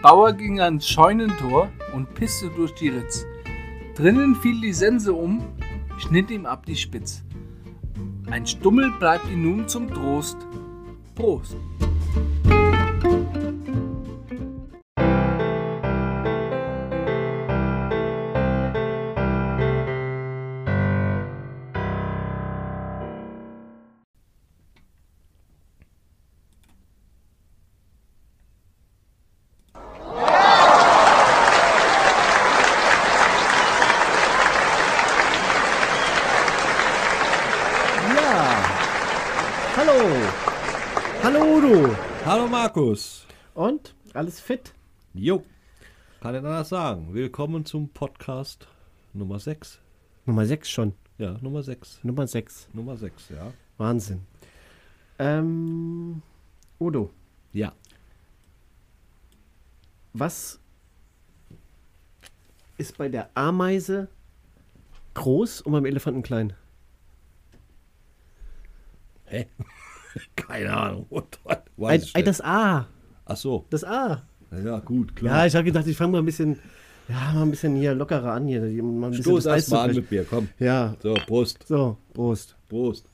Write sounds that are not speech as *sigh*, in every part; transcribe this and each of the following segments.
Bauer ging ans Scheunentor und pisste durch die Ritz. Drinnen fiel die Sense um, schnitt ihm ab die Spitz. Ein Stummel bleibt ihm nun zum Trost. Prost! Markus. Und? Alles fit? Jo. Kann ich anders sagen. Willkommen zum Podcast Nummer 6. Nummer 6 schon. Ja, Nummer 6. Nummer 6. Nummer 6, ja. Wahnsinn. Ähm, Udo, Ja. was ist bei der Ameise groß und beim Elefanten klein? Hä? *laughs* Keine Ahnung. What? Ein, ein, das A. Ach so. Das A. Ja, gut, Ja, klar. ich habe gedacht, ich fange mal ein bisschen, ja, mal ein bisschen hier lockerer an hier. Mal Stoß das Eis erst mal an mit mir, komm. Ja, So, Prost. so, Prost. Prost.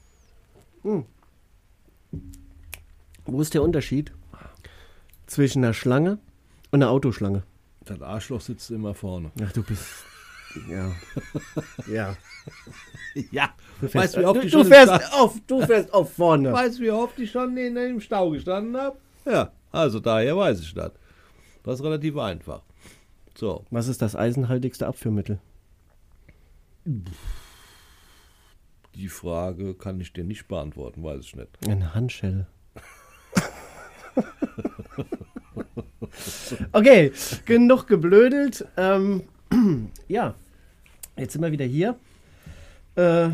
Wo ist der Unterschied zwischen einer Schlange und einer Autoschlange? Das Arschloch sitzt immer vorne. Ach, du bist. Ja. ja. *laughs* Ja. Du Weißt du, wie oft du, ich du fährst auf, du fährst auf vorne. Weißt du, wie oft ich schon in, im Stau gestanden habe? Ja, also daher weiß ich das. Das ist relativ einfach. So, Was ist das eisenhaltigste Abführmittel? die Frage kann ich dir nicht beantworten, weiß ich nicht. Eine Handschelle. *laughs* okay, genug geblödelt. Ähm, *clears throat* ja, jetzt sind wir wieder hier. Äh,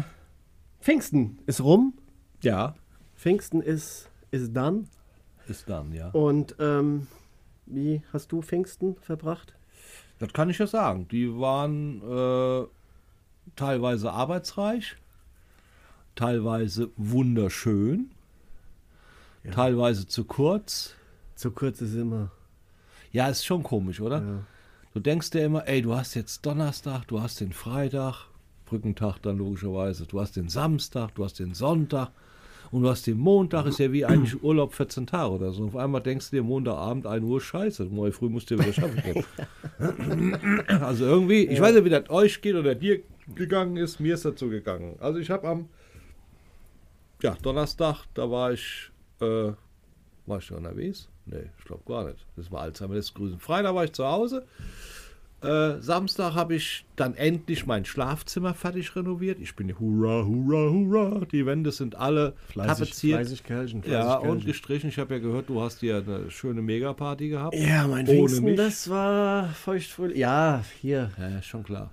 Pfingsten ist rum. Ja, Pfingsten ist, ist done. ist dann, ja. Und ähm, wie hast du Pfingsten verbracht? Das kann ich ja sagen. Die waren äh, teilweise arbeitsreich, teilweise wunderschön, teilweise zu kurz. Zu kurz ist immer. Ja, ist schon komisch, oder? Ja. Du denkst dir immer, ey, du hast jetzt Donnerstag, du hast den Freitag, Brückentag dann logischerweise, du hast den Samstag, du hast den Sonntag und du hast den Montag, ist ja wie eigentlich *clears throat* Urlaub 14 Tage oder so. Und auf einmal denkst du dir Montagabend 1 Uhr, scheiße, morgen früh musst du wieder schaffen. gehen. also irgendwie, ich weiß nicht, wie das euch geht oder dir gegangen ist, mir ist das so gegangen. Also ich habe am ja, Donnerstag, da war ich, äh, war ich unterwegs? Nee, ich glaube gar nicht. Das war Alzheimer, das Grüßen. Freitag war ich zu Hause. Äh, Samstag habe ich dann endlich mein Schlafzimmer fertig renoviert. Ich bin hurra, hurra, hurra. Die Wände sind alle tapeziert. fleißig Kerlchen, fleißig ja, und gestrichen. Ich habe ja gehört, du hast hier eine schöne Megaparty gehabt. Ja, mein Ohne Pfingsten, mich. das war feuchtfröhlich. Ja, hier, Ja, schon klar.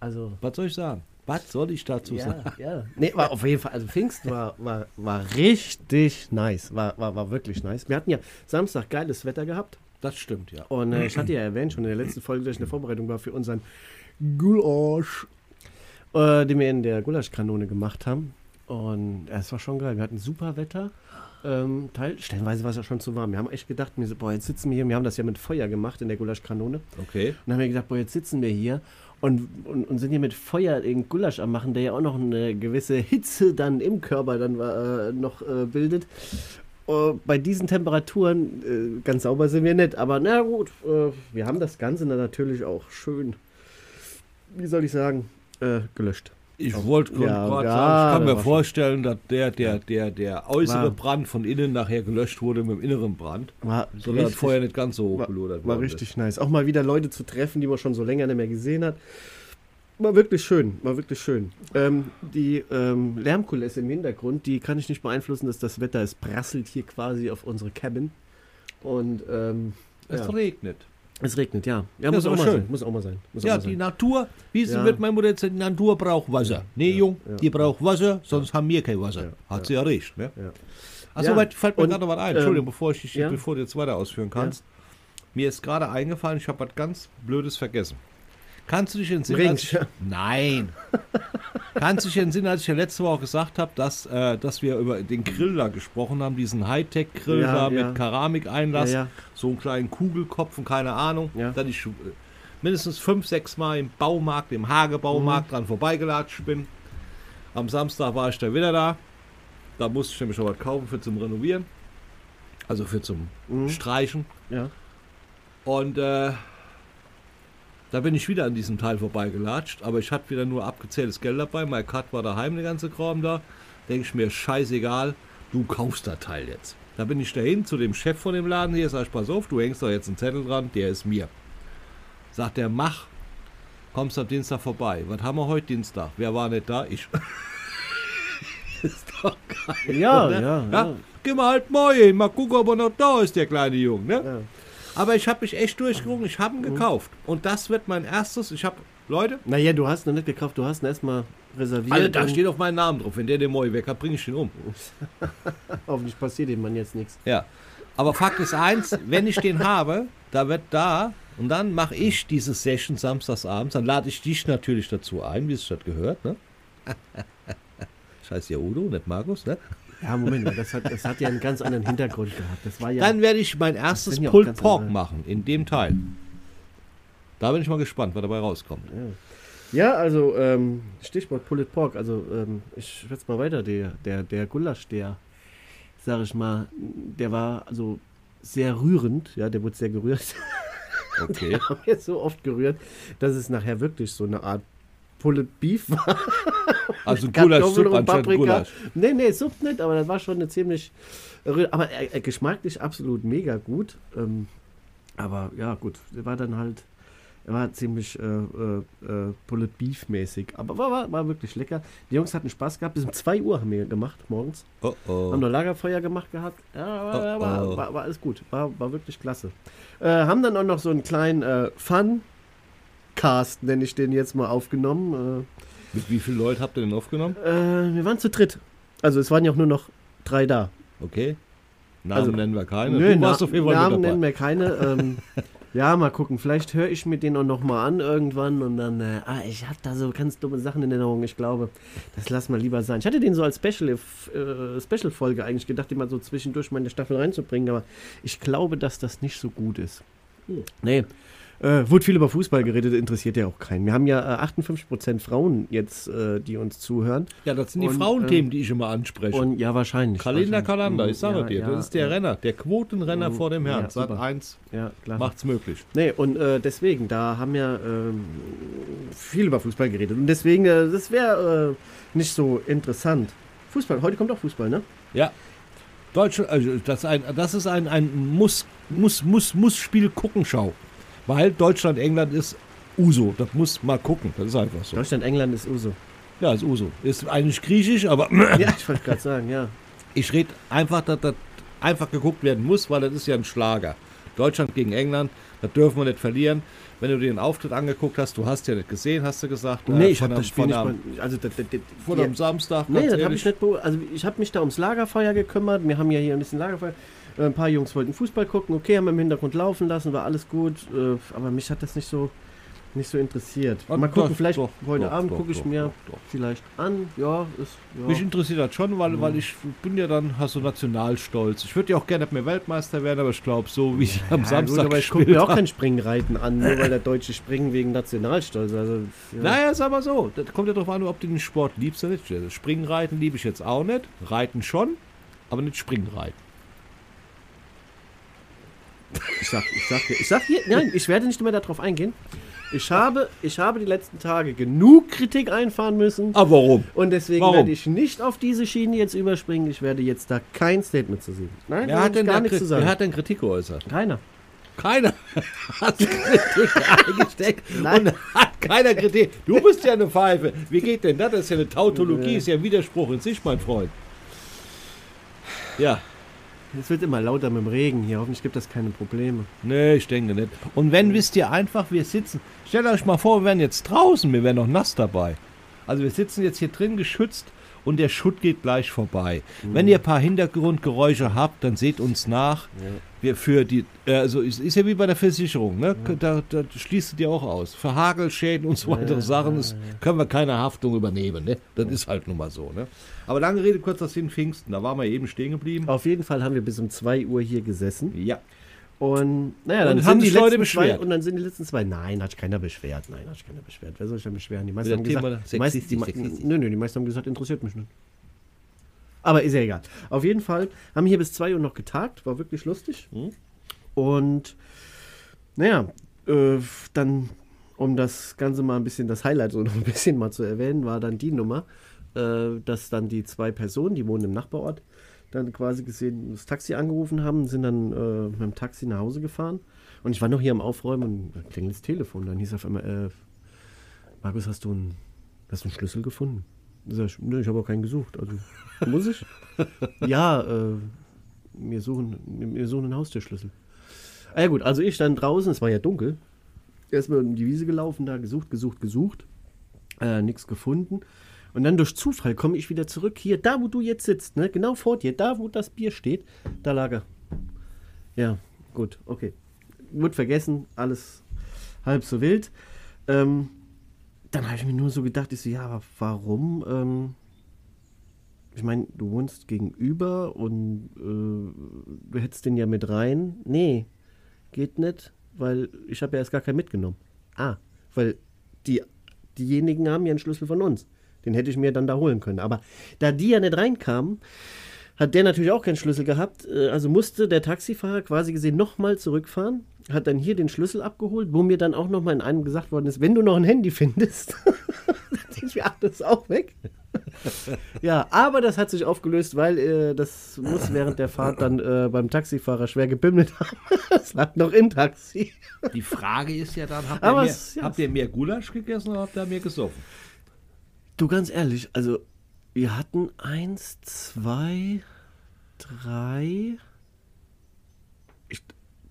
also. Was soll ich sagen? Was soll ich dazu Ja, sagen? ja. *laughs* Nee, war auf jeden Fall, also Pfingsten war, war, war richtig nice. War, war, war wirklich nice. Wir hatten ja Samstag geiles Wetter gehabt. Das stimmt, ja. Und äh, ich hatte ja erwähnt, schon in der letzten Folge, dass ich eine Vorbereitung war für unseren Gulasch, äh, den wir in der Gulaschkanone gemacht haben. Und es war schon geil. Wir hatten super Wetter. Ähm, Teil, stellenweise war es ja schon zu warm. Wir haben echt gedacht, wir so, boah, jetzt sitzen wir hier. Wir haben das ja mit Feuer gemacht in der Gulaschkanone. Okay. Und dann haben wir gedacht, boah, jetzt sitzen wir hier und, und, und sind hier mit Feuer den Gulasch am machen, der ja auch noch eine gewisse Hitze dann im Körper dann äh, noch äh, bildet. Äh, bei diesen Temperaturen, äh, ganz sauber sind wir nicht, aber na gut, äh, wir haben das Ganze dann natürlich auch schön, wie soll ich sagen, äh, gelöscht. Ich wollte gerade Ja, sagen, ja, ich kann mir war vorstellen, dass der, der, der, der äußere War- Brand von innen nachher gelöscht wurde mit dem inneren Brand. War Sondern das richtig- Feuer nicht ganz so war, hochgelodert war worden richtig nice. Auch mal wieder Leute zu treffen, die man schon so länger nicht mehr gesehen hat. War wirklich schön, war wirklich schön. Ähm, die ähm, Lärmkulisse im Hintergrund, die kann ich nicht beeinflussen, dass das Wetter, es prasselt hier quasi auf unsere Cabin. Und ähm, ist. Es ja. regnet. Es regnet, ja. Ja, muss auch mal sein. Muss auch mal sein. Muss Ja, die sein. Natur, wie Ja. mit meiner Mutter jetzt, die Natur braucht Wasser. Nee, Jung, ja, die braucht Wasser, sonst haben wir kein Wasser. Ja, Hat ja. sie ja recht, ne? Ja. Achso, Ja, fällt mir gerade was ein. ähm, Entschuldigung, bevor, ich dich, ja. bevor du jetzt weiter ausführen kannst. Mir ist gerade eingefallen, ich habe was ganz Blödes vergessen. Kannst du dich entsinnen? Als Nein. *laughs* Kannst du dich entsinnen, als ich ja letzte Woche gesagt habe, dass, äh, dass wir über den Grill da gesprochen haben, diesen Hightech-Grill Ja, da ja. mit Keramikeinlass, Ja, ja. so einen kleinen Kugelkopf und keine Ahnung, Ja. dass ich äh, mindestens fünf, sechs Mal im Baumarkt, im Mhm. Hagebaumarkt dran vorbeigelatscht bin. Am Samstag war ich da wieder da. Da musste ich nämlich noch was kaufen für zum Renovieren. Also für zum Mhm. Streichen. Ja. Und äh, da bin ich wieder an diesem Teil vorbeigelatscht, aber ich hatte wieder nur abgezähltes Geld dabei. Mein Cut war daheim, der ganze Kram da. Denke ich mir, scheißegal, du kaufst das Teil jetzt. Da bin ich dahin zu dem Chef von dem Laden hier, sag ich, pass auf, du hängst da jetzt einen Zettel dran, der ist mir. Sagt er, mach, kommst am Dienstag vorbei. Was haben wir heute Dienstag? Wer war nicht da? Ich. *laughs* ist doch geil. Ja, ja, ja. ja. Geh mal halt mal hin, mal gucken, ob er noch da ist, der kleine Junge. Ne? Ja. Aber ich habe mich echt durchgerungen, ich habe ihn gekauft. Und das wird mein erstes, ich habe, Leute, Naja, du hast noch nicht gekauft, du hast ihn erstmal reserviert. alle, da steht auf meinen Namen drauf. Wenn der den Moi weg hat, bringe ich den um. *laughs* Hoffentlich passiert dem Mann jetzt nichts. Ja. Aber Fakt ist eins, wenn ich den habe, da wird da, und dann mache ich diese Session samstagsabends, dann lade ich dich natürlich dazu ein, wie es das gehört, ne? *laughs* Scheiß ja Udo, nicht Markus, ne? Ja, Moment das hat, das hat ja einen ganz anderen Hintergrund gehabt. Das war ja. Dann werde ich mein erstes ja Pulled Pork andere- machen, in dem Teil. Da bin ich mal gespannt, was dabei rauskommt. Ja, also ähm, Stichwort Pulled Pork. Also ähm, ich schätze mal weiter. Der, der, der Gulasch, der, sag ich mal, der war also sehr rührend. Ja, der wurde sehr gerührt. *laughs* Okay. haben jetzt so oft gerührt, dass es nachher wirklich so eine Art Pulled Beef war. *laughs* Also Gulasch-Suppe anstatt Paprika. Gulasch. Nee, nee, Suppe nicht, aber das war schon eine ziemlich. Aber äh, äh, geschmacklich absolut mega gut. Ähm, aber ja, gut, der war dann halt. Er war ziemlich äh, äh, äh, Pulled Beef mäßig. Aber war, war, war wirklich lecker. Die Jungs hatten Spaß gehabt. Bis um 2 Uhr haben wir gemacht morgens. Oh oh. Haben noch Lagerfeuer gemacht gehabt. Ja, war, Oh, war, oh. war, war alles gut. War, war wirklich klasse. Äh, haben dann auch noch so einen kleinen äh, Fun-Cast, nenne ich den jetzt mal, aufgenommen. Mit wie vielen Leuten habt ihr denn aufgenommen? Äh, äh, wir waren zu dritt. Also es waren ja auch nur noch drei da. Okay. Namen Also, nennen wir keine. Nö, du warst auf jeden Fall Namen nennen wir keine. Ähm, *laughs* ja, mal gucken. Vielleicht höre ich mir den auch noch mal an irgendwann und dann, äh, ah, ich habe da so ganz dumme Sachen in Erinnerung. Ich glaube, das lassen wir lieber sein. Ich hatte den so als Special, äh, Special-Folge eigentlich gedacht, den mal so zwischendurch mal in der Staffel reinzubringen, aber ich glaube, dass das nicht so gut ist. Hm. Nee. Äh, wurde viel über Fußball geredet, interessiert ja auch keinen. Wir haben ja äh, 58% Frauen jetzt, äh, die uns zuhören. Ja, das sind die Und, Frauenthemen, ähm, die ich immer anspreche. Und ja, wahrscheinlich. Kalender. Kalender, ich sage Ja, dir, ja, das ist der ja. Renner, der Quotenrenner vor dem Herrn. Ja, Sat super. 1 Ja, klar. macht's möglich. Nee, und äh, deswegen, da haben wir ähm, viel über Fußball geredet. Und deswegen, äh, das wäre äh, nicht so interessant. Fußball, heute kommt auch Fußball, ne? Ja. Deutschland, also das, ist ein, das ist ein, ein Muss, Muss, Muss, Muss Spiel Guckenschau. Weil Deutschland, England ist Uso. Das muss mal gucken. Das ist einfach so. Deutschland, England ist Uso. Ja, ist Uso. Ist eigentlich griechisch, aber *clears throat* ja, ich wollte gerade sagen, ja. ich rede einfach, dass das einfach geguckt werden muss, weil das ist ja ein Schlager. Deutschland gegen England, das dürfen wir nicht verlieren. Wenn du dir den Auftritt angeguckt hast, du hast ja nicht gesehen, hast du gesagt. Nee, äh, ich habe das Spiel nicht am- also das, das, das, Von am Samstag, Nee, das habe ich nicht beobachtet. Also ich habe mich da ums Lagerfeuer gekümmert. Wir haben ja hier ein bisschen Lagerfeuer. Äh, Ein paar Jungs wollten Fußball gucken. Okay, haben wir im Hintergrund laufen lassen, war alles gut. Äh, Aber mich hat das nicht so, nicht so interessiert. Ah, Mal gucken, doch, vielleicht doch, heute doch, Abend gucke ich mir vielleicht an. Ja, ist. Ja. Mich interessiert das schon, weil, weil ich bin ja dann hast so nationalstolz. Ich würde ja auch gerne mir Weltmeister werden, aber ich glaube, so wie ich am Ja, Samstag gut, aber ich gucke mir auch kein Springreiten an, nur weil der Deutsche springen wegen Nationalstolz. Also, ja. Naja, sag mal so, das kommt ja darauf an, ob du den Sport liebst oder nicht. Also Springreiten liebe ich jetzt auch nicht, Reiten schon, aber nicht Springreiten. Ich sag, ich sag, ich sag hier, nein, ich werde nicht mehr darauf eingehen. Ich habe, ich habe die letzten Tage genug Kritik einfahren müssen. Aber warum? Und deswegen Warum? werde ich nicht auf diese Schiene jetzt überspringen. Ich werde jetzt da kein Statement zu sehen. Nein, Wer hat, denn gar nichts zu sagen. wer hat denn Kritik geäußert? Keiner. Keiner *laughs* hat Kritik eingesteckt *laughs* Nein. und hat keiner Kritik. Du bist ja eine Pfeife. Wie geht denn das? Das ist ja eine Tautologie, ist ja ein Widerspruch in sich, mein Freund. Ja, Es wird immer lauter mit dem Regen hier. Hoffentlich gibt das keine Probleme. nee, ich denke nicht. Und wenn, wisst ihr einfach, wir sitzen, stellt euch mal vor, wir wären jetzt draußen, wir wären noch nass dabei. Also wir sitzen jetzt hier drin geschützt und der Schutt geht gleich vorbei. Wenn ihr ein paar Hintergrundgeräusche habt, dann seht uns nach. Wir für die, äh, also ist, ist ja wie bei der Versicherung, ne? Da, da schließt dir auch aus. Für Hagelschäden und so weitere Sachen ist, können wir keine Haftung übernehmen, ne? Das ist halt nun mal so, ne? Aber lange Rede, kurzer Sinn, Pfingsten, da waren wir eben stehen geblieben. Auf jeden Fall haben wir bis um 2 Uhr hier gesessen. Ja. Und naja, dann Und sind haben die sich Leute letzten zwei, beschwert? und dann sind die letzten zwei. Nein, hat sich keiner beschwert. Nein, hat sich keiner beschwert. Wer soll sich denn beschweren? Die meisten haben Thema gesagt, die meisten, die, nö, nö, die meisten haben gesagt, interessiert mich nicht. Aber ist ja egal. Auf jeden Fall haben wir hier bis 2 Uhr noch getagt, war wirklich lustig. Hm? Und naja, äh, dann, um das Ganze mal ein bisschen, das Highlight so *laughs* noch ein bisschen mal zu erwähnen, war dann die Nummer, äh, dass dann die zwei Personen, die wohnen im Nachbarort, dann quasi gesehen, das Taxi angerufen haben, sind dann äh, mit dem Taxi nach Hause gefahren. Und ich war noch hier am Aufräumen und da klingelt das Telefon. Dann hieß auf einmal, äh, Markus, hast du einen, hast du einen Schlüssel gefunden? Sag ich, nö, ich habe auch keinen gesucht. Also, *laughs* muss ich? ja, äh, wir suchen, wir suchen einen Haustürschlüssel. Ah ja gut, also ich stand draußen, es war ja dunkel. Erstmal um die Wiese gelaufen, da gesucht, gesucht, gesucht. Äh, nichts gefunden. Und dann durch Zufall komme ich wieder zurück. Hier, da wo du jetzt sitzt, ne? genau vor dir, da wo das Bier steht, da lag er. Ja, gut, okay. Wurde vergessen, alles halb so wild. Ähm, dann habe ich mir nur so gedacht, ich so, ja, warum? Ähm, ich meine, du wohnst gegenüber und äh, du hättest den ja mit rein. Nee, geht nicht, weil ich habe ja erst gar keinen mitgenommen. Ah, weil die, diejenigen haben ja einen Schlüssel von uns. Den hätte ich mir dann da holen können. Aber da die ja nicht reinkamen, hat der natürlich auch keinen Schlüssel gehabt. Äh, Also musste der Taxifahrer quasi gesehen nochmal zurückfahren, hat dann hier den Schlüssel abgeholt, wo mir dann auch nochmal in einem gesagt worden ist, wenn du noch ein Handy findest, *laughs* dann denke ich mir, ach, das ist auch weg. *laughs* ja, aber das hat sich aufgelöst, weil äh, das muss während der Fahrt dann äh, beim Taxifahrer schwer gebimmelt haben. *laughs* Es lag noch im Taxi. Die Frage ist ja dann, habt, ihr, mehr, es- ja, habt ihr mehr Gulasch gegessen oder habt ihr mehr gesoffen? Du, ganz ehrlich, also wir hatten eins, zwei, drei, ich,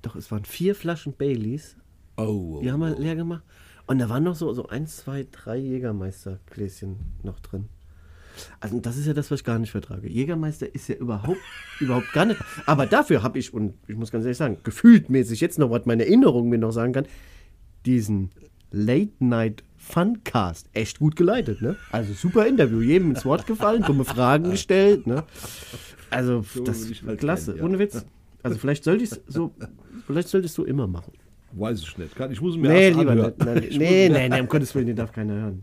doch, es waren vier Flaschen Baileys. Oh, Die haben wir leer gemacht. Und da waren noch so, so eins, zwei, drei Jägermeister-Gläschen noch drin. Also das ist ja das, was ich gar nicht vertrage. Jägermeister ist ja überhaupt, *laughs* überhaupt gar nicht. Aber dafür habe ich, und ich muss ganz ehrlich sagen, gefühltmäßig jetzt noch, was meine Erinnerung mir noch sagen kann, diesen Late-Night Funcast echt gut geleitet, ne? Also super Interview, jedem ins Wort gefallen, dumme Fragen gestellt, ne? Also das will ich halt klasse, kennen, ja. ohne Witz. Also vielleicht sollte ich so, vielleicht solltest du immer machen. Weiß ich nicht. Ich muss mir Nee, erst lieber anhören. nicht. Nein, nee, nee, nee, um Gottes Willen, den darf keiner hören.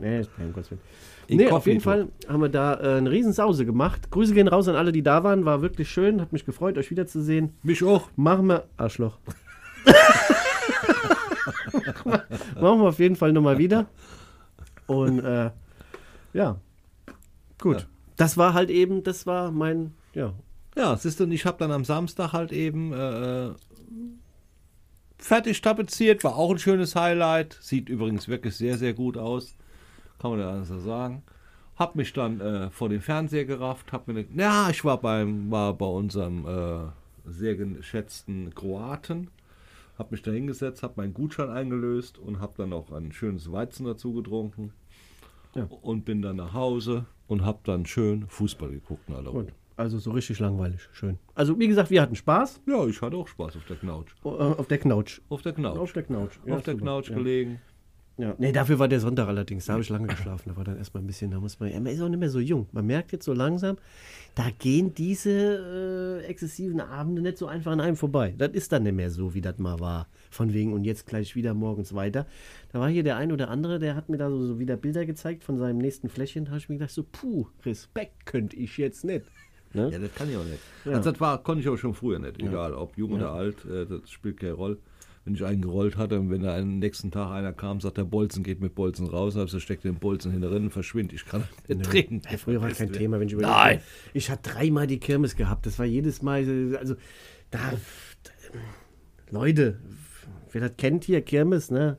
Nee, um Gottes Willen. Nee, auf jeden Fall haben wir da äh, eine Riesensause gemacht. Grüße gehen raus an alle, die da waren. War wirklich schön. Hat mich gefreut, euch wiederzusehen. Mich auch. Machen wir. Arschloch. *laughs* Machen wir auf jeden Fall nochmal wieder. Und äh, ja. Gut. Das war halt eben, das war mein, ja. Ja, siehst du, und ich habe dann am Samstag halt eben äh, äh, fertig tapeziert, war auch ein schönes Highlight. Sieht übrigens wirklich sehr, sehr gut aus. Kann man ja alles so sagen. Hab mich dann äh, vor den Fernseher gerafft, hab mir ne, ja, ich war beim war bei unserem äh, sehr geschätzten Kroaten, hab mich da hingesetzt, hab meinen Gutschein eingelöst und hab dann auch ein schönes Weizen dazu getrunken Ja. und bin dann nach Hause und hab dann schön Fußball geguckt in aller Ruhe. Gut. Also so richtig langweilig. Schön. Also wie gesagt, wir hatten Spaß Ja, ich hatte auch Spaß auf der Knautsch. äh, auf der Knautsch. Auf der Knautsch. Auf der Knautsch. Ja, auf der. Knautsch gelegen. Ja. Nee, dafür war der Sonntag allerdings. Da habe ich lange geschlafen. Da war dann erstmal ein bisschen, da muss man, ja, man ist auch nicht mehr so jung. Man merkt jetzt so langsam, da gehen diese äh, exzessiven Abende nicht so einfach an einem vorbei. Das ist dann nicht mehr so, wie das mal war. Von wegen und jetzt gleich wieder morgens weiter. Da war hier der ein oder andere, der hat mir da so, so wieder Bilder gezeigt von seinem nächsten Fläschchen. Da habe ich mir gedacht, so, puh, Respekt könnte ich jetzt nicht. Ne? Ja, das kann ich auch nicht. Ja. Also das war, konnte ich auch schon früher nicht. Egal, ob jung oder alt, äh, das spielt keine Rolle. Wenn ich einen gerollt hatte und wenn da am nächsten Tag einer kam, sagt der Bolzen geht mit Bolzen raus, also steckt den Bolzen hinten drin, verschwindet. Ich kann nicht trinken. Ja, früher war es kein Thema, wenn ich überlege. Nein. Ich hatte dreimal die Kirmes gehabt. Das war jedes Mal, also da, Leute, wer das kennt hier, Kirmes, ne?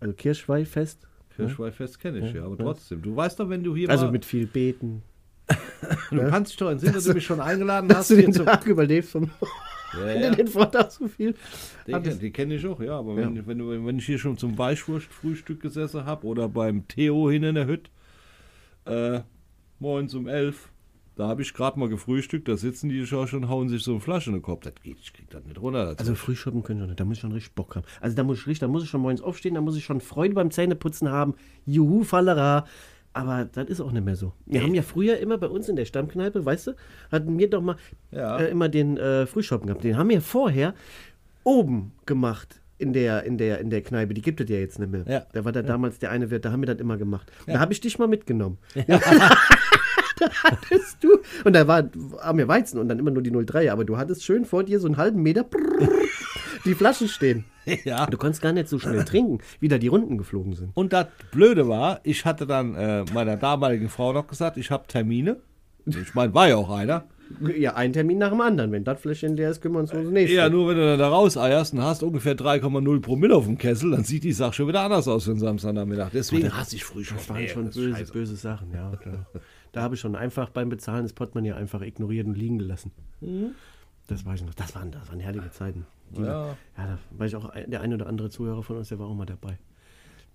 Also Kirschweihfest. Kirschweihfest kenne ich ja, aber trotzdem. Du weißt doch, wenn du hier Also mit viel Beten. *laughs* du kannst dich doch entsinnen, dass du mich schon eingeladen Dass hast. du hier den Tag überlebst ja, ja. den Vortag so viel. Die, Hat kenn- die kenne ich auch, ja. Aber Ja. wenn, wenn, wenn ich hier schon zum Weißwurstfrühstück gesessen habe oder beim Theo hin in der Hütte, äh, morgens um elf. Da habe ich gerade mal gefrühstückt, da sitzen die schon und hauen sich so eine Flasche in den Kopf. Das geht, ich krieg das nicht runter. Das Also Frühschoppen können schon nicht, da muss ich schon richtig Bock haben. Also da muss ich richtig, da muss ich schon morgens aufstehen, da muss ich schon Freude beim Zähneputzen haben. Juhu, Fallera. Aber das ist auch nicht mehr so. Wir haben ja früher immer bei uns in der Stammkneipe, weißt du, hatten wir doch mal Ja. äh, immer den äh, Frühschoppen gehabt. Den haben wir vorher oben gemacht in der, in der, in der Kneipe. Die gibt es ja jetzt nicht mehr. Ja. Da war da damals der eine Wirt, da haben wir das immer gemacht. Da habe ich dich mal mitgenommen. *laughs* da hattest du, und da war, haben wir Weizen und dann immer nur die 03, aber du hattest schön vor dir so einen halben Meter die Flaschen stehen. *laughs* ja. Du konntest gar nicht so schnell *laughs* trinken, wie da die Runden geflogen sind. Und das Blöde war, ich hatte dann äh, meiner damaligen Frau noch gesagt, ich habe Termine. Ich meine, war ja auch einer. Ja, ein Termin nach dem anderen. Wenn das Fläschchen leer ist, kümmern wir uns um das nächste. Ja, nur wenn du dann da rauseierst und hast ungefähr 3,0 Promille auf dem Kessel, dann sieht die Sache schon wieder anders aus für den Samstagnachmittag. Deswegen hasse ich früh schon. Das waren schon böse, böse Sachen, ja. Da, *laughs* da habe ich schon einfach beim Bezahlen das Portemonnaie einfach ignoriert und liegen gelassen. Das weiß ich noch. Das waren, das waren herrliche Zeiten. Die, Ja. ja, da war ich auch, der ein oder andere Zuhörer von uns, der war auch mal dabei.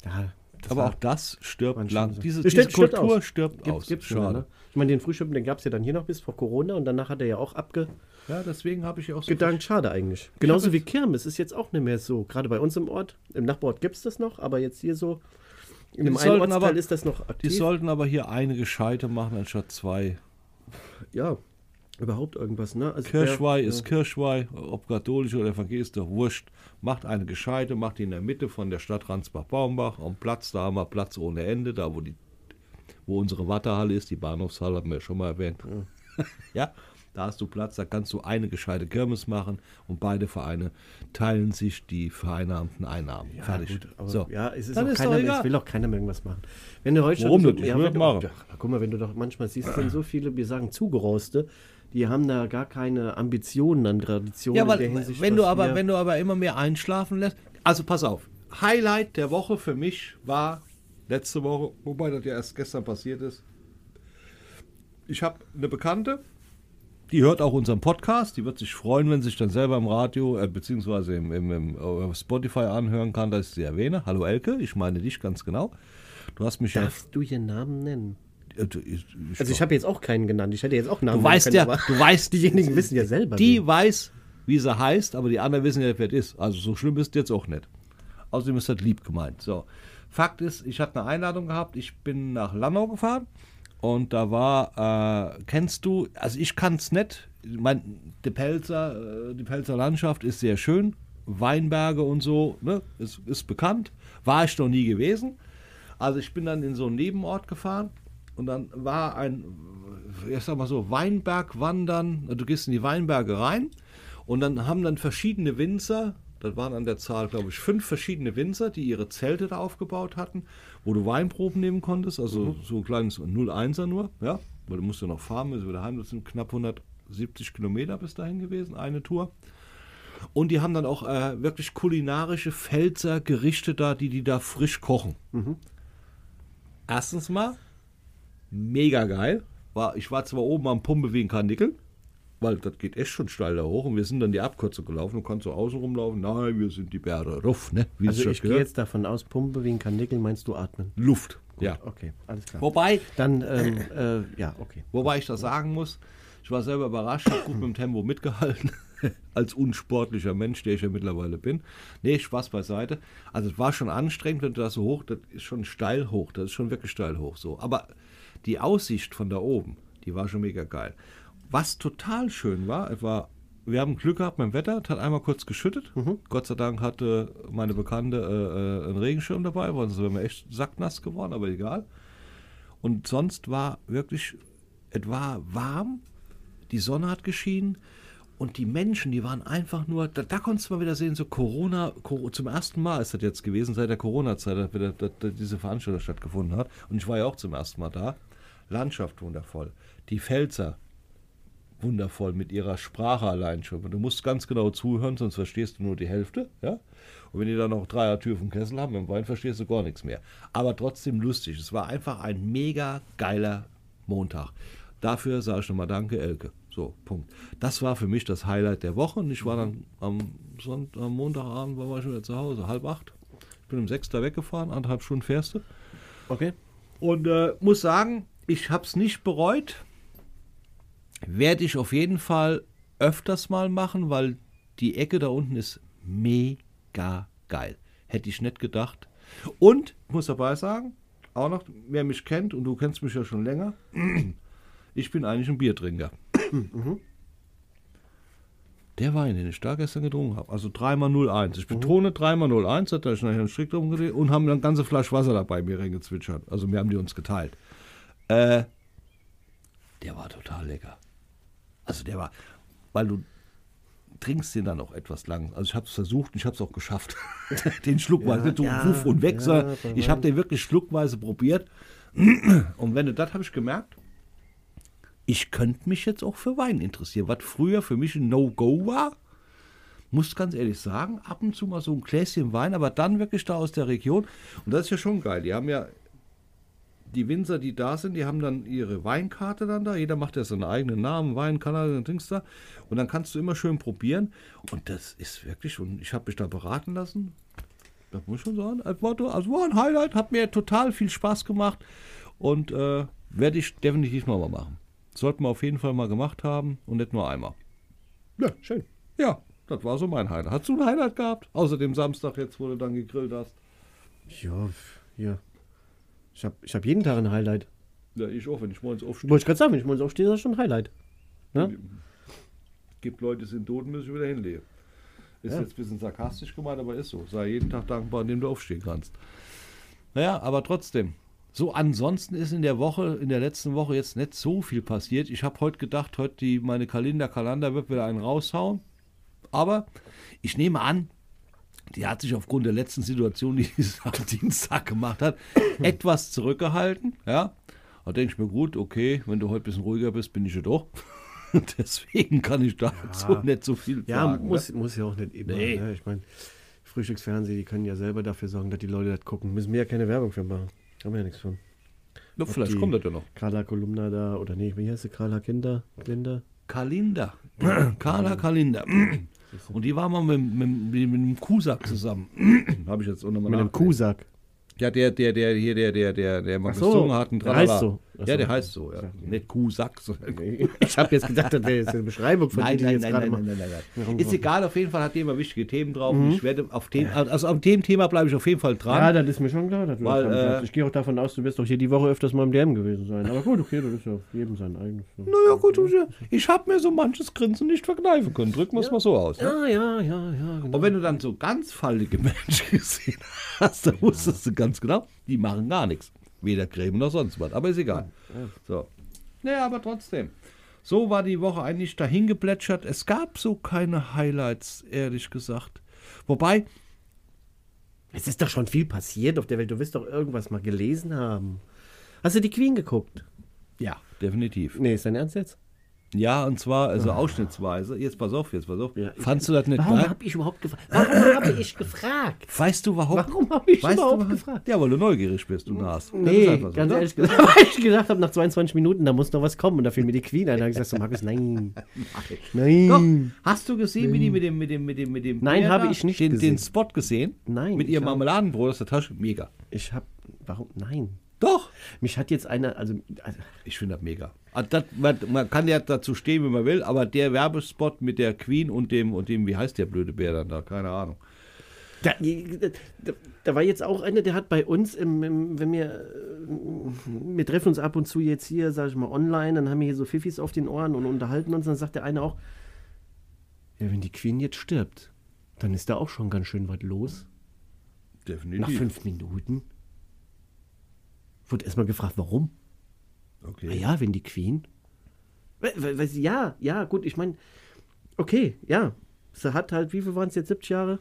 Ja, Aber war- auch das stirbt lang. so- Diese, diese Kultur aus. stirbt Gibt, aus. gibt's schon, ne? Ich meine, den Frühschoppen, den gab es ja dann hier noch bis vor Corona und danach hat er ja auch abgedankt. Ja, deswegen habe ich ja auch so Schade eigentlich. Genauso wie Kirmes ist jetzt auch nicht mehr so. Gerade bei uns im Ort. Im Nachbarort gibt es das noch, aber jetzt hier so. In Die einen Ortsteil aber- ist das noch Die aktiv. sollten aber hier eine gescheite machen anstatt zwei. ja, überhaupt irgendwas, ne? Also Kirschweih der- ist Kirschweih, ob katholisch oder evangelisch, ist doch wurscht. Macht eine gescheite, macht die in der Mitte von der Stadt Ransbach-Baumbach am Platz. Da haben wir Platz ohne Ende, da wo, die, wo unsere Wattehalle ist, die Bahnhofshalle, haben wir ja schon mal erwähnt. *laughs* Ja. da hast du Platz, da kannst du eine gescheite Kirmes machen und beide Vereine teilen sich die vereinnahmten Einnahmen. Ja, Fertig. gut, so. ja, es ist Dann auch ist keiner mehr, es will auch keiner mehr irgendwas machen. Wenn du heute Warum schon nicht? Ich ja, wenn du, machen. ja, guck mal, wenn du doch manchmal siehst, sind so viele, wir sagen Zugeroste, die haben da gar keine Ambitionen an Traditionen Ja, in weil wenn du aber, wenn du aber immer mehr einschlafen lässt. Also pass auf. Highlight der Woche für mich war letzte Woche, wobei das ja erst gestern passiert ist. Ich habe eine Bekannte, die hört auch unseren Podcast. Die wird sich freuen, wenn sie sich dann selber im Radio äh, beziehungsweise im, im, im äh, Spotify anhören kann, dass ich sie erwähne. Hallo Elke, ich meine dich ganz genau. Du hast mich Darfst du ihren Namen nennen? Ja. äh, Also ich habe jetzt auch keinen genannt. Ich hätte jetzt auch Namen Du weißt ja, können, aber du weißt, *laughs* diejenigen wissen ja selber. Die wen. weiß, wie sie heißt, aber die anderen wissen ja, wer das ist. Also so schlimm ist es jetzt auch nicht. Außerdem ist das lieb gemeint. So. Fakt ist, ich hatte eine Einladung gehabt. Ich bin nach Lannau gefahren und da war, äh, kennst du, also ich kann es nicht. Ich mein, die Pelzer, äh, die Pelzer Landschaft ist sehr schön. Weinberge und so, ne, ist, ist bekannt. War ich noch nie gewesen. Also ich bin dann in so einen Nebenort gefahren und dann war ein, ich sag mal so, Weinberg wandern. Du gehst in die Weinberge rein und dann haben dann verschiedene Winzer, das waren an der Zahl, glaube ich, fünf verschiedene Winzer, die ihre Zelte da aufgebaut hatten, wo du Weinproben nehmen konntest, also so ein kleines 0,1er nur, ja, weil du musst ja noch fahren, bis wieder heim, das sind knapp 170 Kilometer bis dahin gewesen, eine Tour. Und die haben dann auch äh, wirklich kulinarische Pfälzer Gerichte da, die die da frisch kochen. Erstens mal, mega geil. War, ich war zwar oben am Pumpe wie ein Karnickel, weil das geht echt schon steil da hoch und wir sind dann die Abkürzung gelaufen. Du kannst so außen rumlaufen. Nein, wir sind die Bäre Ruff, ne? Wie Also ich gehe jetzt davon aus, Pumpe wie ein Kanickel, meinst du atmen? Luft. Ja. Okay, alles klar. Wobei, Dann, ähm, äh, ja, okay. Wobei ich das sagen muss, ich war selber überrascht, habe gut mit dem Tempo mitgehalten, *laughs* als unsportlicher Mensch, der ich ja mittlerweile bin. Nee, Spaß beiseite. Also es war schon anstrengend, wenn du das so hoch, das ist schon steil hoch, das ist schon wirklich steil hoch so. Aber die Aussicht von da oben, die war schon mega geil. Was total schön war, es war, wir haben Glück gehabt mit dem Wetter, es hat einmal kurz geschüttet. Gott sei Dank hatte meine Bekannte äh, äh, einen Regenschirm dabei, weil sonst wären wir echt sacknass geworden, aber egal. Und sonst war wirklich, es war warm, die Sonne hat geschienen und die Menschen, die waren einfach nur, da, da konntest du mal wieder sehen, so Corona, Cor- zum ersten Mal ist das jetzt gewesen, seit der Corona-Zeit, dass, dass diese Veranstaltung stattgefunden hat. Und ich war ja auch zum ersten Mal da. Landschaft wundervoll. Die Pfälzer wundervoll mit ihrer Sprache allein schon. Du musst ganz genau zuhören, sonst verstehst du nur die Hälfte. Ja? Und wenn die dann noch Dreier Tür vom Kessel haben, im Wein verstehst du gar nichts mehr. Aber trotzdem lustig. Es war einfach ein mega geiler Montag. Dafür sage ich nochmal Danke, Elke. So, Punkt. Das war für mich das Highlight der Woche und ich war dann am, Sonnt am Montagabend war ich schon wieder zu Hause, halb acht. Ich bin um sechs da weggefahren, anderthalb Stunden fährst du. Okay. Und äh, muss sagen, Ich habe es nicht bereut. Werde ich auf jeden Fall öfters mal machen, weil die Ecke da unten ist mega geil. Hätte ich nicht gedacht. Und, ich muss dabei sagen, auch noch, wer mich kennt, und du kennst mich ja schon länger, *clears throat* ich bin eigentlich ein Biertrinker. *clears throat* Der Wein, den ich da gestern getrunken habe, also 3x01. Ich betone 3x01, hat er schnell einen Strick drum gedreht und haben dann eine ganze Flasche Wasser dabei mir reingezwitschert. Also wir haben die uns geteilt. Äh, der war total lecker. Also der war, weil du trinkst den dann auch etwas lang. Also ich habe es versucht und ich habe es auch geschafft. *laughs* den schluckweise, nicht so ja, wuff und weg, ja, ich habe den wirklich schluckweise probiert. *clears throat* Und wenn du das habe ich gemerkt, ich könnte mich jetzt auch für Wein interessieren, was früher für mich ein No-Go war. Muss ganz ehrlich sagen, ab und zu mal so ein Gläschen Wein, aber dann wirklich da aus der Region. Und das ist ja schon geil. Die haben ja, die Winzer, die da sind, die haben dann ihre Weinkarte dann da. Jeder macht ja seinen eigenen Namen, Wein, Kanal und Dings da. Und dann kannst du immer schön probieren. Und das ist wirklich, und ich habe mich da beraten lassen. Das muss ich schon sagen. Es war, also war ein Highlight, hat mir total viel Spaß gemacht. Und äh, werde ich definitiv nochmal machen. Sollten wir auf jeden Fall mal gemacht haben und nicht nur einmal. Ja, schön. Ja, das war so mein Highlight. Hast du ein Highlight gehabt? Außer dem Samstag jetzt, wo du dann gegrillt hast. Ja, ja. Ich habe ich hab jeden Tag ein Highlight. Ja, ich auch, wenn ich morgens aufstehe. Wollte ich gerade sagen, wenn ich morgens aufstehe, ist das schon ein Highlight. Ne? Gibt Leute, die sind tot und müssen wieder hinlegen. Ist Ja. jetzt ein bisschen sarkastisch gemeint, aber ist so. Sei jeden Tag dankbar, an dem du aufstehen kannst. Naja, aber trotzdem. So, ansonsten ist in der Woche, in der letzten Woche jetzt nicht so viel passiert. Ich habe heute gedacht, heute die, meine Kalender, Kalender wird wieder einen raushauen. Aber ich nehme an, die hat sich aufgrund der letzten Situation, die sie *laughs* am Dienstag gemacht hat, *clears throat* etwas zurückgehalten. Ja, da denke ich mir, gut, okay, wenn du heute ein bisschen ruhiger bist, bin ich ja doch. *laughs* Deswegen kann ich dazu nicht so viel Ja, sagen. muss, ne? muss ja auch nicht immer. Nee. Ne? Ich meine, Frühstücksfernsehen, die können ja selber dafür sorgen, dass die Leute das gucken. Müssen wir ja keine Werbung für machen. Haben wir ja nichts von. Na, vielleicht kommt das ja noch. Carla Kolumna da, oder nee, wie heißt sie? Carla Kinder? Kinder? Kalender. *clears throat* Carla Kalender. *clears throat* Und die war mal mit, mit, mit, mit einem Kusak zusammen. *clears throat* Habe ich jetzt auch nochmal Mit einem. Kuhsack. Ja, der, der, der, hier, der, der, der, der mal so, gesungen hat. Tralala. heißt so. Ja, der heißt so, ja. Nicht Kuhsack, Ich habe jetzt gedacht, das wäre jetzt eine Beschreibung von Nein, nein, jetzt nein, nein, nein, nein, nein, nein. Ist egal, auf jeden Fall hat die immer wichtige Themen drauf. Und ich werde auf dem, also auf dem Thema bleibe ich auf jeden Fall Ja, dran. das ist mir schon klar. Weil, äh, ich gehe auch davon aus, du wirst doch hier die Woche öfters mal im DM gewesen sein. Aber gut, okay, das ist ja jedem sein eigenes. naja, gut, ich habe mir so manches Grinsen nicht verkneifen können. Drücken wir es mal so aus. Ne? Ja, ja, ja, ja. Genau. Und wenn du dann so ganz fallige *laughs* Menschen gesehen hast, dann wusstest du ganz genau, die machen gar nichts. Weder Creme noch sonst was. Aber ist egal. So. Naja, aber trotzdem. So war die Woche eigentlich dahin geplätschert. Es gab so keine Highlights, ehrlich gesagt. Wobei, Es ist doch schon viel passiert auf der Welt. Du wirst doch irgendwas mal gelesen haben. Hast du die Queen geguckt? ja, definitiv. Nee, ist dein Ernst jetzt? Ja, und zwar also ausschnittsweise. Jetzt pass auf, jetzt pass auf. Ja, Fandst du das nicht Warum habe ich überhaupt gefragt? Warum habe ich gefragt? Weißt du warum? Warum habe ich weißt überhaupt du, gefragt? Ja, weil du neugierig bist und hast. Nee, so, ganz ne? ehrlich gesagt, *laughs* weil ich gedacht habe, nach 22 Minuten, da muss noch was kommen. Und da fiel mir die Queen ein. Da habe ich gesagt, so, Markus, nein. *laughs* Nein. Doch. Hast du gesehen, wie die mit dem, mit dem, mit dem, mit dem Nein, habe ich nicht den, gesehen. den Spot gesehen? Nein, Mit ihrem Marmeladenbrot aus der Tasche? Mega. Ich habe, warum? Nein. Doch. Mich hat jetzt einer, also, also Ich finde das mega. Ah, Das, man, man kann ja dazu stehen, wie man will, aber der Werbespot mit der Queen und dem, und dem, wie heißt der blöde Bär dann da? Keine Ahnung. Da, da, da war jetzt auch einer, der hat bei uns, im, im, wenn wir, äh, wir treffen uns ab und zu jetzt hier, sag ich mal, online, dann haben wir hier so Pfiffis auf den Ohren und unterhalten uns, dann sagt der eine auch, ja, wenn die Queen jetzt stirbt, dann ist da auch schon ganz schön was los. Nach Definitiv. fünf Minuten. Wurde erstmal gefragt, warum? Okay. Na ja, wenn die Queen. Ja, ja, gut, ich meine, okay, ja. Sie hat halt, wie viel waren es jetzt, 70 Jahre?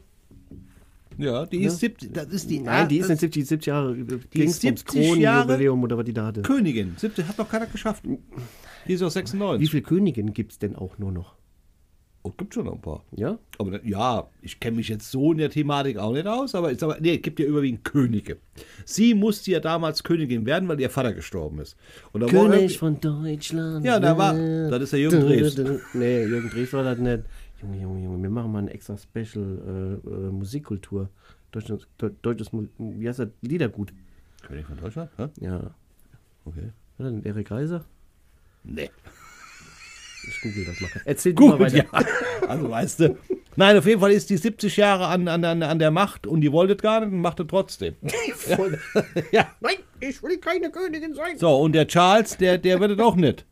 Ja, die ist 70, das ist die, Nein, die ist das nicht 70, 70 Jahre. Die ist 70 Jahre- oder was die da hatte. Königin. 70 hat noch keiner geschafft. Die ist Wie 96. viele Königinnen gibt es denn auch nur noch? Oh, gibt schon noch ein paar. Ja? Aber ja, ich kenne mich jetzt so in der Thematik auch nicht aus, aber ich sag mal, nee, es gibt ja überwiegend Könige. Sie musste ja damals Königin werden, weil ihr Vater gestorben ist. Und da war König irgendwie- von Deutschland. Ja, da war- das ist der Jürgen Drews. Nee, Jürgen Drews war das nicht. Junge, Junge, Junge, wir machen mal ein extra Special äh, äh, Musikkultur. Deutsches, Deu- deutsches, wie heißt das? Liedergut. König von Deutschland? Hä? Ja. Okay. Oder denn Erik Reiser? Nee. Ich google das mal. Erzähl du mal weiter. ja. Also weißt du. Nein, auf jeden Fall ist die 70 Jahre an, an, an, der Macht und die wollte es gar nicht und macht es trotzdem. *laughs* Voll- *laughs* Ja. Nein, ich will keine Königin sein. So, und der Charles, der, der wird es auch nicht.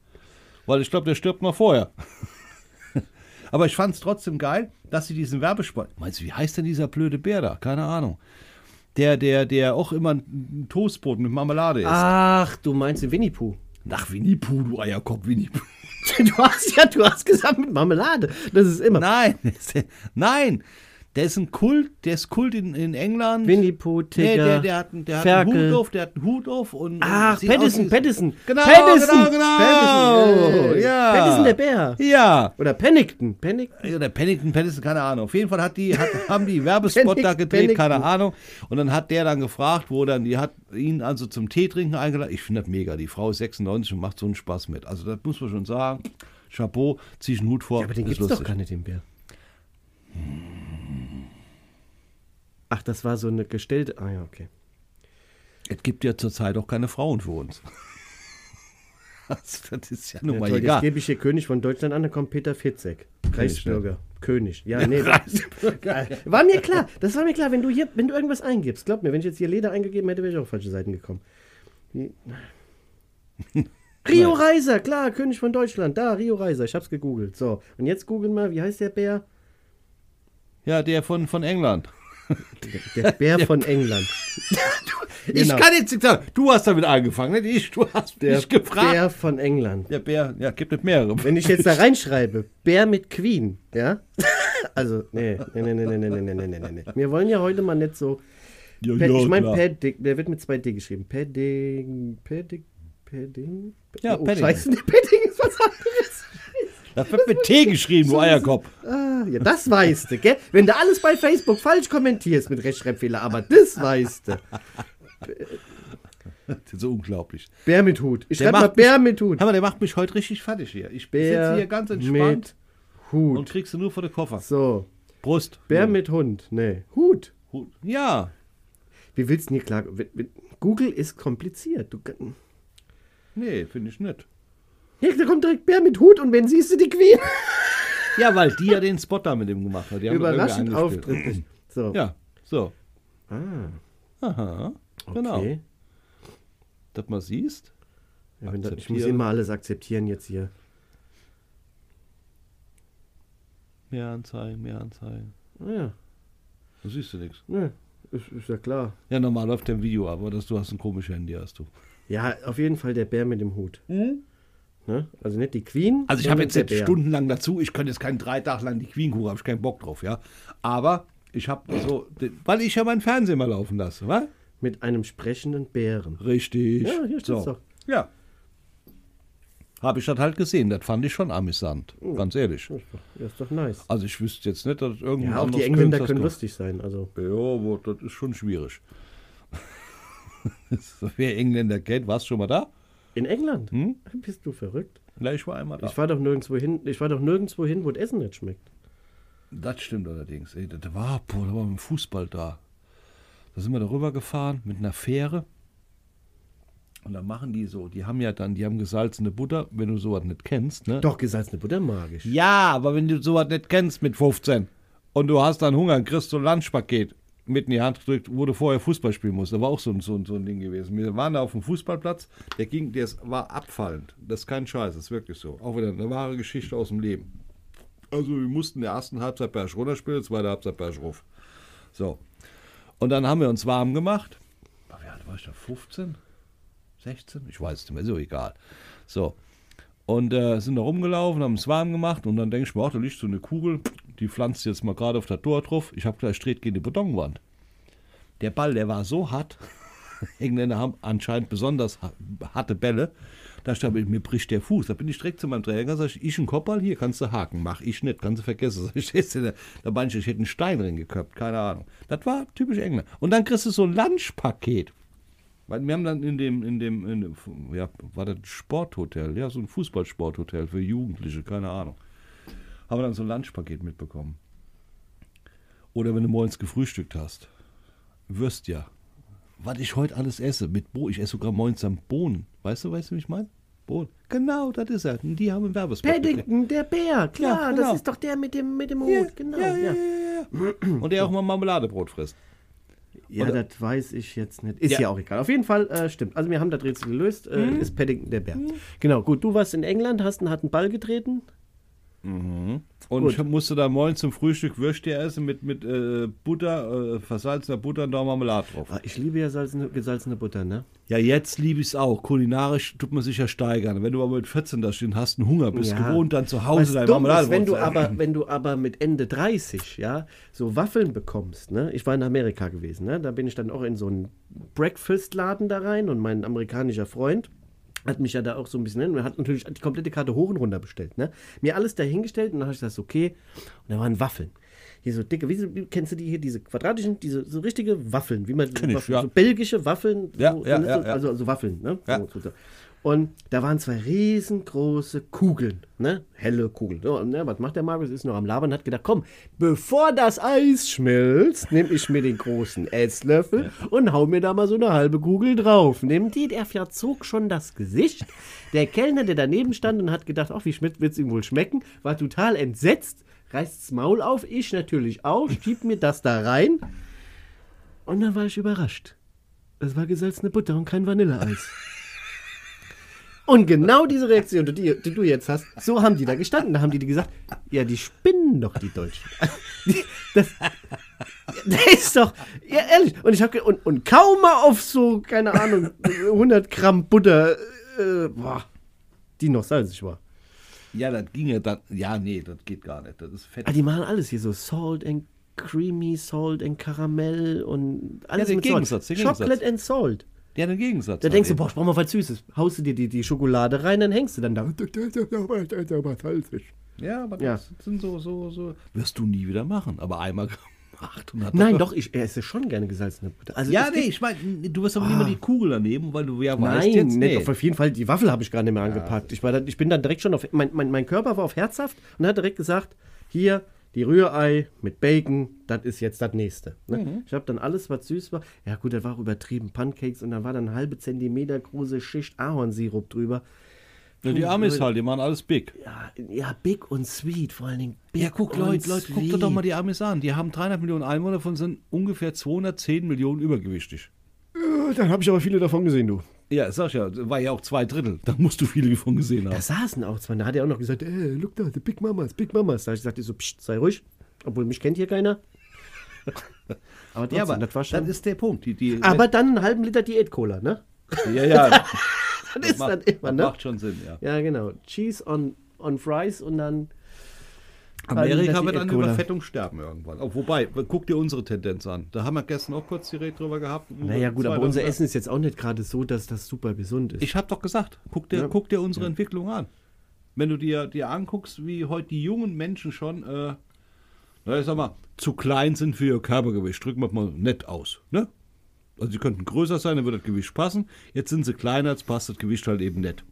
Weil ich glaube, der stirbt noch vorher. *laughs* Aber ich fand es trotzdem geil, dass sie diesen Werbespot. Meinst du, wie heißt denn dieser blöde Bär da? Keine Ahnung. Der, der, der auch immer ein Toastbrot mit Marmelade isst. Ach, du meinst den Winnie Pooh. Ach, Winnie Pooh, du Eierkopf, Winnie Pooh. *laughs* Du hast ja, du hast gesagt mit Marmelade. Das ist immer. Nein, *laughs* nein. Der ist ein Kult, der ist Kult in, in England. Winnie Pooh, Tigger, Nee, der, der hat, einen- der hat einen. Hut auf, der hat einen Hut auf und. Ach, wie- Paddison. Genau, Paddison. genau, genau. Paddison, äh, Ja. Paddison der Bär. Ja. Oder Pennington. Pennington. Oder Pennington, Pennington, keine Ahnung. Auf jeden Fall hat die, hat, *laughs* haben die Werbespot da gedreht, keine. Ahnung. Und dann hat der dann gefragt, wo dann, die hat ihn also zum Tee trinken eingeladen. Ich finde das mega. Die Frau ist 96 und macht so einen Spaß mit. Also das muss man schon sagen. Chapeau, zieh ich einen Hut vor. Ja, aber den ist gibt's doch gar nicht, den Bär. Ach, das war so eine gestellte. Ah ja, okay. Es gibt ja zurzeit auch keine Frauen für uns. *laughs* Also, das ist ja nun Ja, mal toll, jetzt egal. gebe ich hier König von Deutschland an, dann kommt Peter Fitzek. Reichsbürger. König. Ja, nee. das- *laughs* war mir klar. Das war mir klar, wenn du hier, wenn du irgendwas eingibst. Glaub mir, wenn ich jetzt hier Leder eingegeben hätte, wäre ich auch auf falsche Seiten gekommen. *laughs* Rio Reiser, klar, König von Deutschland. Da, Rio Reiser. Ich hab's gegoogelt. So. Und jetzt googeln mal, wie heißt der Bär? Ja, der von, von England. Der Bär von England. *laughs* Ich Genau. kann jetzt nicht sagen, du hast damit angefangen, nicht ich. Du hast Der mich gefragt. Bär von England. Der Bär, ja, gibt es mehrere. Wenn ich jetzt da *laughs* reinschreibe, Bär mit Queen, ja? *laughs* Also, nee, nee, nee, nee, nee, nee, nee, nee, nee, nee, nee. Wir wollen ja heute mal nicht so. Ja, Pad, ich meine. Padding, der wird mit zwei D geschrieben. Padding, Padding, Padding. Ja, oh, Padding. Scheiße, nee, Padding ist was anderes. Das wird mit T geschrieben, du Eierkopf. Ah, ja, das weißt du, gell? Wenn du alles bei Facebook falsch kommentierst mit Rechtschreibfehler, aber das weißt du. Das ist so unglaublich. Bär mit Hut. Ich schreibe mal macht mich- Bär mit Hut. Hör mal, der macht mich heute richtig fertig hier. Ich Bär sitze hier ganz entspannt Hut. und kriegst du nur vor den Koffer. So, Brust. Bär Ja. mit Hund. Nee, Hut. Hut. Ja. Wie willst du denn hier klar? Google ist kompliziert. Du, Nee, finde ich nicht. Hier, da kommt direkt Bär mit Hut und wenn siehst du die Queen. Ja, weil die ja den Spot da mit dem gemacht hat. Die Überraschend irgendwie angespielt. auftritt. So. Ja, so. Ah, Aha. Genau. okay. Dass man siehst. Ja, das, ich muss immer alles akzeptieren jetzt hier. Mehr Anzeigen, mehr Anzeigen. Ah, ja, Da siehst du nichts. ne, ist, ist ja klar. Ja, normal läuft der Video, aber dass du hast ein komisches Handy, hast du. Ja, auf jeden Fall der Bär mit dem Hut. Ne? Also nicht die Queen. Also ich habe jetzt Bär. stundenlang dazu, ich könnte jetzt keinen drei Tage lang die Queen gucken, habe ich keinen Bock drauf, ja. Aber ich habe so, weil ich ja meinen Fernseher mal laufen lasse, wa? Mit einem sprechenden Bären. Richtig. Ja, hier steht's doch. Ja. Habe ich das halt gesehen, das fand ich schon amüsant, Oh. ganz ehrlich. Das ist doch, das ist doch nice. Also ich wüsste jetzt nicht, dass irgendein Ja, auch die Engländer können lustig sein. Also, Ja, aber das ist schon schwierig. *laughs* Wer Engländer kennt, warst du schon mal da? In England? Hm? Bist du verrückt? Ja, ich war einmal da. Ich war doch nirgendwo hin, ich war doch nirgendwo hin, wo das Essen nicht schmeckt. Das stimmt allerdings. Ey, das war, boah, da war mit dem Fußball da. Da sind wir darüber gefahren mit einer Fähre. Und dann machen die so, die haben ja dann, die haben gesalzene Butter, wenn du sowas nicht kennst, ne? Doch, gesalzene Butter mag ich. Ja, aber wenn du sowas nicht kennst mit 15 und du hast dann Hunger, kriegst du ein Lunchpaket mit in die Hand gedrückt, wo du vorher Fußball spielen musst. Da war auch so ein, so, ein, so ein Ding gewesen. Wir waren da auf dem Fußballplatz, der ging, der war abfallend. Das ist kein Scheiß, das ist wirklich so. Auch wieder eine wahre Geschichte aus dem Leben. Also wir mussten in der ersten Halbzeit Berg runterspielen, zweite Halbzeit Berg rauf. So. Und dann haben wir uns warm gemacht. Wie alt war ich da? 15? 16? Ich weiß es nicht mehr, so egal. So. Und äh, sind da rumgelaufen, haben es warm gemacht und dann denke ich mir, ach, da liegt so eine Kugel, die pflanzt jetzt mal gerade auf das Tor drauf. Ich habe gleich dreht gegen die Betonwand. Der Ball, der war so hart. *laughs* Engländer haben anscheinend besonders ha- harte Bälle. Da stand ich, mir bricht der Fuß. Da bin ich direkt zu meinem Träger, sag ich, ich ein Kopfball, hier kannst du haken. Mach ich nicht, kannst du vergessen. *laughs* Da, da ich, ich hätte einen Stein drin geköpft, keine Ahnung. Das war typisch Engländer. Und dann kriegst du so ein Lunchpaket. Weil wir haben dann in dem, in dem, in dem, ja, war das Sporthotel, ja, so ein Fußballsporthotel für Jugendliche, keine Ahnung. Haben wir dann so ein Lunchpaket mitbekommen. Oder wenn du morgens gefrühstückt hast. Würstja. was ich heute alles esse. Mit Bo ich esse sogar morgens am Bohnen. Weißt du, weißt du, wie ich meine? Bohnen. Genau, das ist er. Und Die haben einen Werbespot. Paddington, der Bär, klar, Ja, genau. das ist doch der mit dem, mit dem Hut, Ja, genau. ja, Ja, ja, ja, ja. Und der auch mal Marmeladebrot frisst. Ja, Oder- das weiß ich jetzt nicht. Ist ja, Ja. auch egal. Auf jeden Fall äh, stimmt. Also wir haben das Rätsel gelöst. Äh, Ist Paddington der Bär. Genau, gut. Du warst in England, hast einen harten Ball getreten. Und Gut. ich musste da morgens zum Frühstück Würstchen essen mit, mit äh, Butter, äh, versalzener Butter und da Marmelade drauf. Ah, Ich liebe ja salzene, gesalzene Butter, ne? Ja, jetzt liebe ich es auch. Kulinarisch tut man sich ja steigern. Wenn du aber mit 14 da stehen hast, einen Hunger, bist Ja. gewohnt, dann zu Hause deine Marmelade ist, wenn du aber, wenn du aber mit Ende 30, ja, so Waffeln bekommst, ne? Ich war in Amerika gewesen, ne? Da bin ich dann auch in so einen Breakfast-Laden da rein und mein amerikanischer Freund hat mich ja da auch so ein bisschen, ne? hat natürlich die komplette Karte hoch und runter bestellt, ne? Mir alles dahingestellt und dann habe ich gesagt, okay. Und da waren Waffeln. Hier so dicke, wie, kennst du die hier, diese quadratischen, diese so richtige Waffeln, wie man Kenn ich, Waffeln, ja. so belgische Waffeln, Ja, so, ja, ne? so, ja. also so Waffeln, ne? So. Und da waren zwei riesengroße Kugeln, ne? Helle Kugeln. So, und, ne? Was macht der Markus? Ist noch am Labern, hat gedacht, komm, bevor das Eis schmilzt, nehme ich mir den großen Esslöffel und hau mir da mal so eine halbe Kugel drauf. Nehmt die, der verzog schon das Gesicht. Der Kellner, der daneben stand und hat gedacht, ach, wie schmeckt, wird's ihm wohl schmecken, war total entsetzt, reißt's Maul auf, ich natürlich auch, schiebt mir das da rein. Und dann war ich überrascht. Es war gesalzene Butter und kein Vanilleeis. Und genau diese Reaktion, die, die du jetzt hast, so haben die da gestanden. Da haben die gesagt, ja, die spinnen doch, die Deutschen. *laughs* Das, das ist doch, ja, ehrlich. Und ich habe und, und kaum mal auf so, keine Ahnung, 100 Gramm Butter, äh, boah, die noch salzig war. Ja, das ging ja dann. Ja, nee, das geht gar nicht. Das ist fett. Ah, die machen alles hier so Salt and Creamy, Salt and Karamell und alles den mit Gegensatz, Salt. Chocolate and Salt. Ja, der Gegensatz. Da denkst du, boah, ich brauch mal was Süßes. Haust du dir die, die Schokolade rein, dann hängst du dann da. Ja, aber Ja. das sind so, so, so. Wirst du nie wieder machen. Aber einmal gemacht und hat Nein, doch, ich esse schon gerne gesalzene Butter. Also Ja, nee, ich meine, du wirst aber nicht mal die Kugel daneben, weil du ja weißt Nein, jetzt, nicht, nee. auf jeden Fall, die Waffel habe ich gar nicht mehr angepackt. Ich, war dann, ich bin dann direkt schon auf. Mein, mein, mein Körper war auf herzhaft und hat direkt gesagt: Hier, die Rührei mit Bacon, das ist jetzt das nächste. Ne? Mhm. Ich habe dann alles, was süß war. Ja, gut, das war auch übertrieben. Pancakes und dann war dann eine halbe Zentimeter große Schicht Ahornsirup drüber. Ja, die Amis halt, die machen alles big. Ja, ja, big und sweet, vor allen Dingen. Big Ja, guck, und Leute, Leute, guck doch, doch mal die Amis an. Die haben 300 Millionen Einwohner, davon sind ungefähr 210 Millionen übergewichtig. Dann habe ich aber viele davon gesehen, du. Ja, sag ich ja, war ja auch zwei Drittel. Da musst du viele davon gesehen haben. Da saßen auch zwei. Da hat er auch noch gesagt, äh, look da, the Big Mamas, Big Mamas. Da habe ich gesagt, so, pst, sei ruhig. Obwohl mich kennt hier keiner. *laughs* aber trotzdem, ja, aber das war schon. das ist der Punkt. Die, die, aber dann einen halben Liter Diät-Cola, ne? ja, ja, *laughs* das, Das ist macht, dann immer, ne? macht schon Sinn, ja. Ja, genau. Cheese on, on Fries und dann. Amerika wird Liter an. Überfettung sterben irgendwann. Oh, wobei, guck dir unsere Tendenz an. Da haben wir gestern auch kurz die Rede drüber gehabt. Naja, gut, aber 2000 unser Essen ist jetzt auch nicht gerade so, dass das super gesund ist. Ich habe doch gesagt, guck dir, Ja. guck dir unsere Entwicklung an. Wenn du dir, dir anguckst, wie heute die jungen Menschen schon, äh, na, ich sag mal, zu klein sind für ihr Körpergewicht, drücken wir mal nett aus. Ne? Also sie könnten größer sein, dann würde das Gewicht passen. Jetzt sind sie kleiner, jetzt passt das Gewicht halt eben nicht.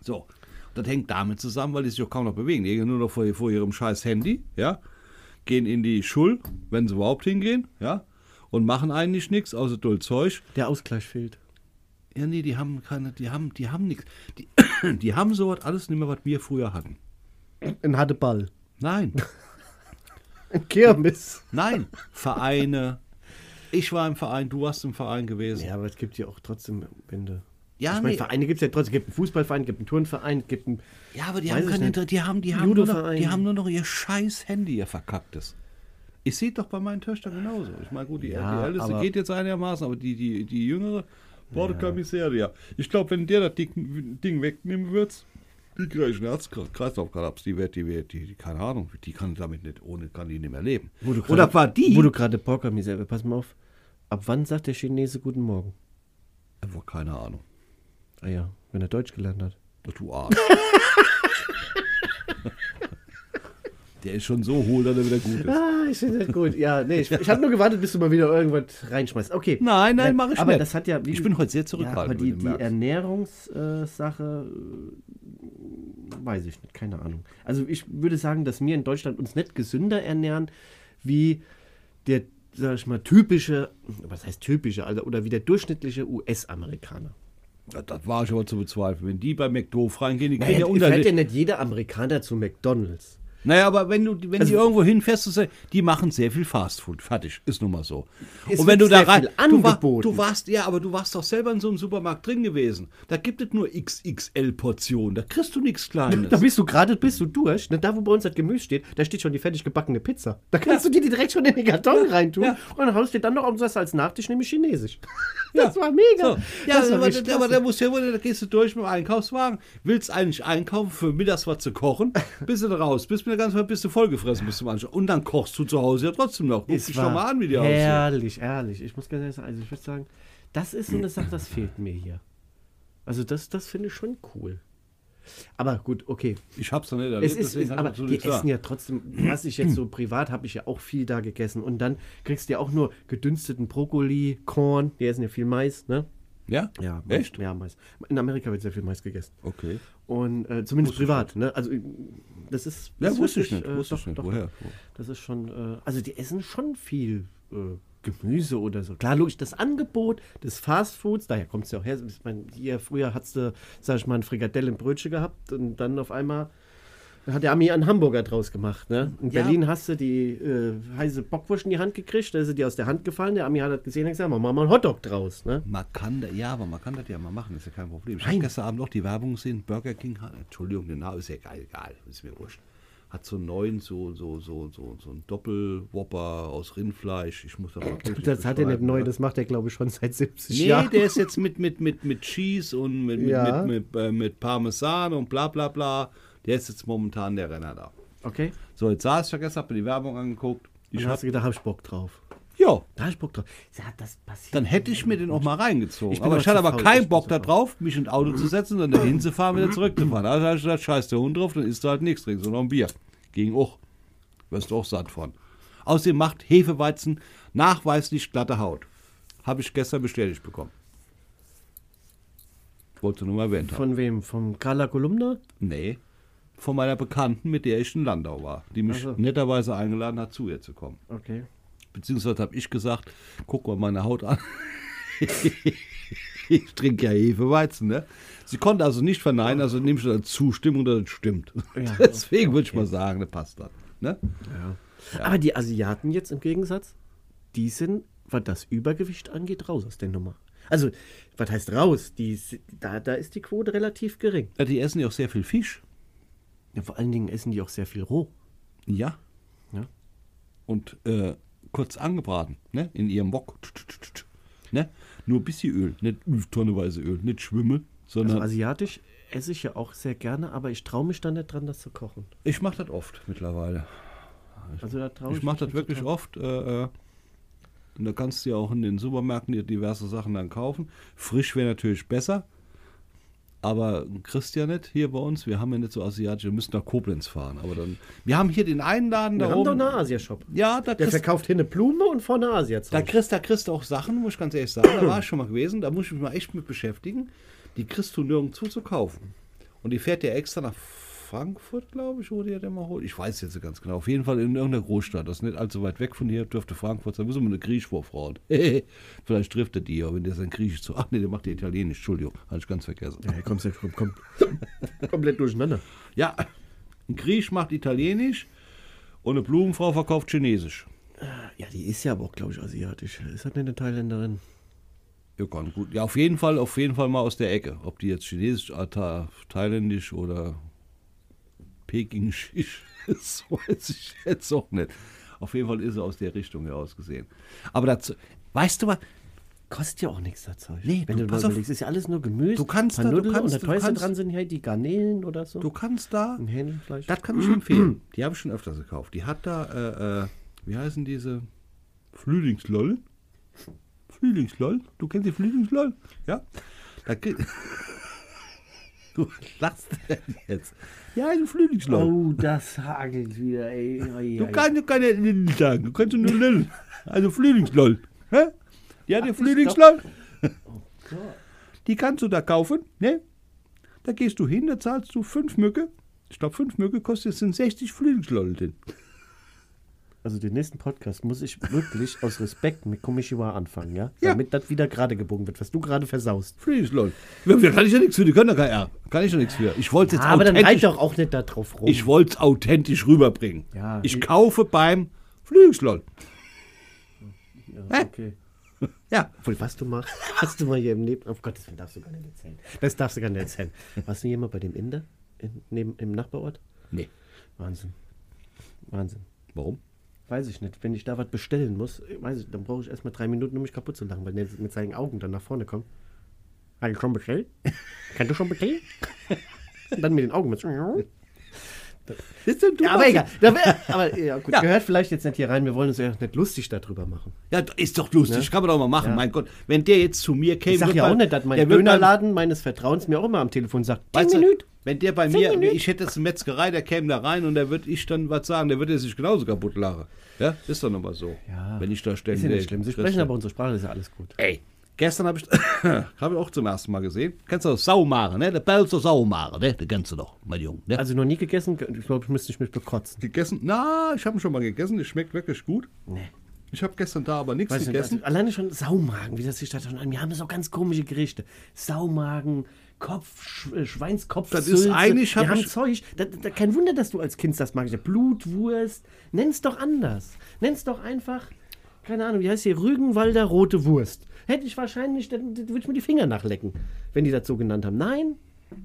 So, das hängt damit zusammen, weil die sich auch kaum noch bewegen. Die gehen nur noch vor, vor ihrem scheiß Handy, ja, gehen in die Schul, wenn sie überhaupt hingehen, ja, und machen eigentlich nichts, außer doll Zeug. Der Ausgleich fehlt. Ja, nee, die haben keine, die haben, die haben nichts. Die, *coughs* die haben sowas alles nicht mehr, was wir früher hatten. Ein harter Ball. Nein, *laughs* Ein Kirmes. nein. Vereine. Ich war im Verein, du warst im Verein gewesen. Ja, aber es gibt ja auch trotzdem Wände. Ja, ich meine, nee. Vereine gibt es ja trotzdem. Es gibt einen Fußballverein, es gibt einen Turnverein, es gibt einen. Ja, aber die haben keine, nicht. Die haben, die haben, nur noch, die haben nur noch ihr scheiß Handy, ihr verkacktes. Ich sehe doch bei meinen Töchtern genauso. Ich meine, gut, die, Ja, die älteste geht jetzt einigermaßen, aber die, die, die jüngere, Border Commissaria. Ich glaube, wenn der das Ding, Ding wegnehmen würdest, die kriege ich einen Herz-Kreislauf-Kollaps. Die wird, die wird, die, die, keine Ahnung, die kann damit nicht, ohne kann die nicht mehr leben. Du Oder grade- war die? Wo du gerade Porker-Misere, pass mal auf. Ab wann sagt der Chinese Guten Morgen? Einfach keine Ahnung. Ah ja, wenn er Deutsch gelernt hat. Du Arsch. *laughs* der ist schon so hohl, dass er wieder gut ist. Ah, ich finde das gut. Ja, nee, ich, ich habe nur gewartet, bis du mal wieder irgendwas reinschmeißt. Okay. Nein, nein, mach ich aber nicht. das hat ja. Wie, Ich bin heute sehr ja, zurückhaltend. aber die, die. Ernährungssache äh, weiß ich nicht, keine Ahnung. Also ich würde sagen, dass wir in Deutschland uns nicht gesünder ernähren wie der sag ich mal, typische, was heißt typische, also, oder wie der durchschnittliche US-Amerikaner. Ja, das war ich aber zu bezweifeln. Wenn die bei McDo reingehen, die Naja, ja fährt ja unter. nicht jeder Amerikaner zu McDonalds. Naja, aber wenn du, wenn Also- die irgendwo hinfährst, die machen sehr viel Fastfood. Fertig. Ist nun mal so. Und wenn du da rein. Du, war, du warst, ja, aber du warst doch selber in so einem Supermarkt drin gewesen. Da gibt es nur XXL-Portionen. Da kriegst du nichts Kleines. Da bist du gerade bist du durch. Ne, da, wo bei uns das Gemüse steht, da steht schon die fertig gebackene Pizza. Da kannst du dir die direkt schon in den Karton reintun. Ja. Und dann haust du dir dann noch um das als Nachtisch, nämlich Chinesisch. *laughs* Ja. Das war mega. So. Ja, war aber, richtig aber da musst du ja, da gehst du durch mit dem Einkaufswagen, willst eigentlich einkaufen, für mittags was zu kochen, *laughs* bist du da raus, bist mit ganzen Zeit bist du vollgefressen bis zum Anschluss. Und dann kochst du zu Hause ja trotzdem noch. Guck dich doch mal an, wie die aussehen. Herrlich, ehrlich. Ich muss ganz ehrlich sagen, also ich würde sagen, das ist so eine Sache, das fehlt mir hier. Also das, das finde ich schon cool. Aber gut, okay. Ich hab's noch nicht erlebt, Es ist, deswegen ist aber nichts essen ja trotzdem, was ich jetzt so privat habe ich ja auch viel da gegessen. Und dann kriegst du ja auch nur gedünsteten Brokkoli, Korn, die essen ja viel Mais, ne? Ja? Ja, Echt? Ja, Mais. In Amerika wird sehr viel Mais gegessen. Okay. Und äh, zumindest privat, ne? Also das ist. Ja, das wusste ich nicht. äh, wusste doch, ich nicht. doch, Woher? Das ist schon, äh, also die essen schon viel äh, Gemüse oder so. Klar, logisch, das Angebot des Fastfoods, daher kommt es ja auch her. Ich meine, hier früher hattest du, sag ich mal, ein Frikadell im Brötchen gehabt und dann auf einmal hat der Ami einen Hamburger draus gemacht. Ne? In Ja. Berlin hast du die äh, heiße Bockwurst in die Hand gekriegt, da ist sie dir aus der Hand gefallen. Der Ami hat das gesehen und gesagt, machen wir mal einen Hotdog draus. Ne? Man kann, da- ja, aber man kann das ja mal machen, ist ja kein Problem. Ich habe gestern Abend noch die Werbung gesehen, Burger King hat, Entschuldigung, der Name ist ja geil, egal, ist mir wurscht. Hat so einen neuen, so, so, so, so, so ein Doppelwhopper aus Rindfleisch. Ich muss da mal Das hat er nicht neu, ne? das macht er, glaube ich, schon seit 70 Nee, Jahren. der ist jetzt mit, mit, mit, mit Cheese und mit, mit, Ja. mit, mit, äh, mit Parmesan und bla bla bla. Der ist jetzt momentan der Renner da. Okay. So, jetzt saß ich ja gestern, hab mir die Werbung angeguckt. Ich Ich hab, hast du gedacht, hab ich Bock drauf. ja, Da hab ich Bock drauf. Ja, das passiert. dann hätte ich mir den auch mal reingezogen. Ich aber aber ich hatte aber keinen Bock zu da faul. drauf, mich ins Auto zu setzen, dann dahin zu fahren, wieder zurückzufahren. Also habe ich gesagt, scheiß der Hund drauf, dann isst du halt nichts, trinkst du noch ein Bier. Ging auch. Wirst du auch satt von. Außerdem macht Hefeweizen nachweislich glatte Haut. Habe ich gestern bestätigt bekommen. Wollte nur mal erwähnt haben. Von wem? Vom Carla Kolumna? Nee. Von meiner Bekannten, mit der ich in Landau war, die mich Ach so. netterweise eingeladen hat, zu ihr zu kommen. Okay. Beziehungsweise habe ich gesagt, guck mal meine Haut an. *laughs* ich trinke ja Hefeweizen, ne? Sie konnte also nicht verneinen, also nehme ich als Zustimmung, dass es stimmt. Ja, *laughs* Deswegen würde ich mal sagen, das passt dann. Ne? Aber die Asiaten jetzt im Gegensatz, die sind, was das Übergewicht angeht, raus aus der Nummer. Also, was heißt raus? Die, da, da ist die Quote relativ gering. Ja, die essen ja auch sehr viel Fisch. Ja, vor allen Dingen essen die auch sehr viel roh. Ja. Ja. Und äh, kurz angebraten, ne? In ihrem Wok. Ne? Nur ein bisschen Öl, nicht tonneweise Öl, nicht Schwimmel, Also sondern asiatisch esse ich ja auch sehr gerne, aber ich traue mich da nicht dran, das zu kochen. ich mache das oft mittlerweile. Also da traue ich, Ich mache das wirklich oft. Äh, äh, und da kannst du ja auch in den Supermärkten dir diverse Sachen dann kaufen. Frisch wäre natürlich besser. Aber kriegst ja nicht hier bei uns. Wir haben ja nicht so asiatisch. Wir müssen nach Koblenz fahren. Aber dann. Wir haben hier den einen Laden Wir da haben doch oben. einen Asia-Shop. ja, da Der kriegst, verkauft hier eine Blume und vorne asia da, kriegst, da kriegst du auch Sachen, muss ich ganz ehrlich sagen. Da war ich schon mal gewesen. Da muss ich mich mal echt mit beschäftigen. Die kriegst du nirgendwo zu kaufen. Und die fährt ja extra nach Frankfurt, glaube ich, die ja mal holt. Ich weiß jetzt nicht ganz genau. Auf jeden Fall in irgendeiner Großstadt. Das ist nicht allzu weit weg von hier. Dürfte Frankfurt sein. Müssen wir eine Griechisch vorfrauen. *laughs* Vielleicht trifft er die, ja, wenn der sein Griechisch zu. Ach nee, der macht die Italienisch. Entschuldigung, hatte ich ganz vergessen. Ja, du komm, komm, komplett durcheinander. Ja, ein Griech macht Italienisch und eine Blumenfrau verkauft Chinesisch. Ja, die ist ja aber auch, glaube ich, asiatisch. Ist das nicht eine Thailänderin? Ja, gut. Ja, auf jeden Fall, auf jeden Fall mal aus der Ecke. Ob die jetzt Chinesisch, Tha- Thailändisch oder Pekingisch ist, *laughs* weiß ich jetzt auch nicht. Auf jeden Fall ist sie aus der Richtung heraus gesehen. Aber dazu, weißt du was? Kostet ja auch nichts dazu. Nee, Wenn du, du, pass mal auf. überlegst, ist ja alles nur Gemüse. Du kannst da- du Nudeln kannst- und du teuerste dran sind halt die Garnelen oder so. Du kannst da, das kann ich empfehlen. Die habe ich schon öfters gekauft. Die hat da, äh, äh, wie heißen diese? Flühlingsloll. Flühlingsloll? Du kennst die Flühlingsloll? Ja. Da krieg- *laughs* du lachst jetzt. Ja, ein Flühlingsloll. Oh, das hagelt wieder, ey. Oi, Du oi. kannst du keine Lill sagen, du kannst nur Lill. Also Flühlingsloll. Hä? Ja, der Flühlingsloll. Die kannst du da kaufen, ne? Da gehst du hin, da zahlst du fünf Mücke. Ich glaube, fünf Mücke kostet, sind 60 Flühlingsloll drin. Also den nächsten Podcast muss ich wirklich aus Respekt mit Komishiwa anfangen, ja? Ja. Damit das wieder gerade gebogen wird, was du gerade versaust. Friesland. Ja, da kann ich ja nichts für, die können da kein R. Kann ich ja nichts für. Ich wollte es jetzt aber dann reit authentisch, doch auch nicht da drauf rum. ich wollte es authentisch rüberbringen. Ja, ich ich- kaufe beim Flügslon. ja, okay. Ja. Obwohl, was du machst, *laughs* was du mal hier im Leben. Auf Gottes Willen darfst du gar nicht erzählen. Das darfst du gar nicht erzählen. Warst du hier mal bei dem Inder in, neben, im Nachbarort? Nee. Wahnsinn. Wahnsinn. Warum? Weiß ich nicht. Wenn ich da was bestellen muss, weiß ich, dann brauche ich erstmal drei Minuten, um mich kaputt zu lachen, weil der mit seinen Augen dann nach vorne kommt. Hast du schon bestellt? *laughs* Kannst du schon bestellen? *laughs* Dann mit den Augen mit. Ist denn du Ja, aber egal. Aber ja, *laughs* gut, Ja. gehört vielleicht jetzt nicht hier rein. Wir wollen uns ja nicht lustig darüber machen. Ja, ist doch lustig, kann man doch mal machen. Ja. Mein Gott, wenn der jetzt zu mir käme. Ich sag ja auch nicht, dass mein Dönerladen meines Vertrauens mir auch immer am Telefon sagt, Weißt 10 du. Wenn der bei mir, Minuten. ich hätte jetzt eine Metzgerei, der käme da rein und der würde ich dann was sagen, der würde sich genauso kaputt lachen. Ja, ist doch nochmal so. Ja. Wenn ich da ständig. Ist ja nicht schlimm. Sie sprechen aber unsere Sprache, ist ja alles gut. Ey, gestern habe ich, *coughs* habe ich auch zum ersten Mal gesehen. Kennst du das Saumare, ne? Der Belzer Saumare, ne? Den kennst du doch, mein Junge. Ne? Also noch nie gegessen, ich glaube, ich müsste ich mich bekotzen. gegessen? Na, ich habe ihn schon mal gegessen. Das schmeckt wirklich gut. Nee. Ich habe gestern da aber nichts Weiß nicht, gegessen. also, alleine schon Saumagen, wie das sich da schon an. Wir haben so ganz komische Gerichte. Saumagen, Kopf, Sch äh, Schweinskopf, Das ist eigentlich, Wir hab haben ich- Zeug. Da, da, kein Wunder, dass du als Kind das magst. Blutwurst. Nenn's doch anders. Nenn's doch einfach, keine Ahnung, wie heißt hier? Rügenwalder rote Wurst. Hätte ich wahrscheinlich, dann, würde ich mir die Finger nachlecken, wenn die das so genannt haben. Nein,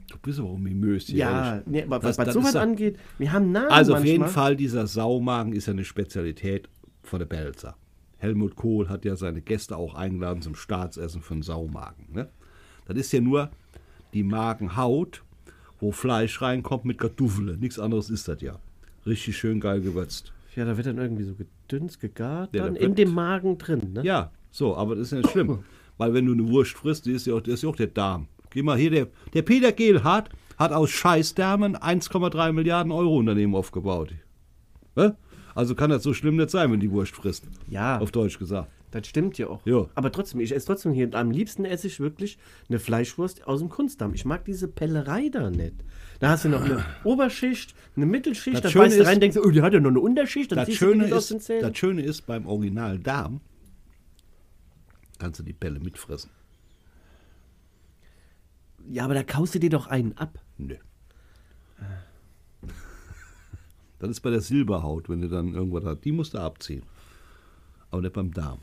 Du bist aber auch mimös hier. ja, nee, aber was das sowas angeht, wir haben Namen Also auf manchmal. jeden Fall, dieser Saumagen ist ja eine Spezialität von der Belzer. Helmut Kohl hat ja seine Gäste auch eingeladen zum Staatsessen von Saumagen. Ne? Das ist ja nur die Magenhaut, wo Fleisch reinkommt mit Kartoffeln. Nichts anderes ist das ja. Richtig schön geil gewürzt. Ja, da wird dann irgendwie so gedünst, gegart, Ja, dann in dem Magen drin, ne? Ja, so, aber das ist ja nicht schlimm. Weil wenn du eine Wurst frisst, die ist ja auch, das ist ja auch der Darm. Geh mal hier, der, der Peter Gehlhardt hat aus Scheißdarmen 1,3 Milliarden Euro Unternehmen aufgebaut. Also kann das so schlimm nicht sein, wenn die Wurst frisst. Ja. Auf Deutsch gesagt. Das stimmt ja auch. Ja. Aber trotzdem, ich esse trotzdem hier. Am liebsten esse ich wirklich eine Fleischwurst aus dem Kunstdarm. Ich mag diese Pellerei da nicht. Da hast du noch eine Oberschicht, eine Mittelschicht, Das da Schöne beißt du ist- rein, denkst du, oh, die hat ja noch eine Unterschicht, dann Das siehst du Schöne, die aus ist, den Zähnen. das Schöne ist, beim Original Darm kannst du die Pelle mitfressen. Ja, aber da kaust du dir doch einen ab. Nö. Das ist bei der Silberhaut, wenn du dann irgendwas hast. Die musst du abziehen. Aber nicht beim Darm.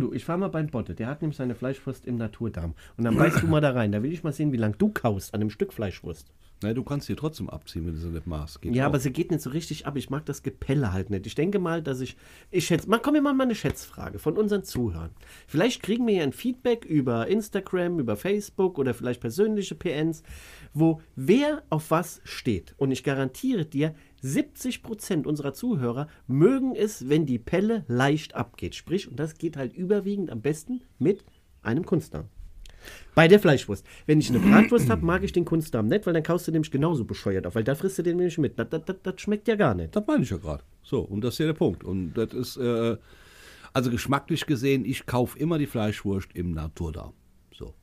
Du, ich fahr mal beim Botte. Der hat nämlich seine Fleischwurst im Naturdarm. Und dann beißt du mal da rein. Da will ich mal sehen, wie lang du kaust an einem Stück Fleischwurst. Na, du kannst die trotzdem abziehen, wenn du sie nicht machst. Geht Ja, auch. aber sie geht nicht so richtig ab. Ich mag das Gepelle halt nicht. Ich denke mal, dass ich. Ich schätze. Mal, komm, wir machen mal eine Schätzfrage von unseren Zuhörern. Vielleicht kriegen wir ja ein Feedback über Instagram, über Facebook oder vielleicht persönliche PNs, wo wer auf was steht. Und ich garantiere dir, 70% unserer Zuhörer mögen es, wenn die Pelle leicht abgeht. Sprich, und das geht halt überwiegend am besten mit einem Kunstdarm. Bei der Fleischwurst. Wenn ich eine Bratwurst habe, mag ich den Kunstdarm nicht, weil dann kaust du nämlich genauso bescheuert auf, weil da frisst du den nämlich mit. Das, das, das, das schmeckt ja gar nicht. Das meine ich ja gerade. So, und das ist ja der Punkt. Und das ist, äh, also geschmacklich gesehen, ich kaufe immer die Fleischwurst im Naturdarm. So,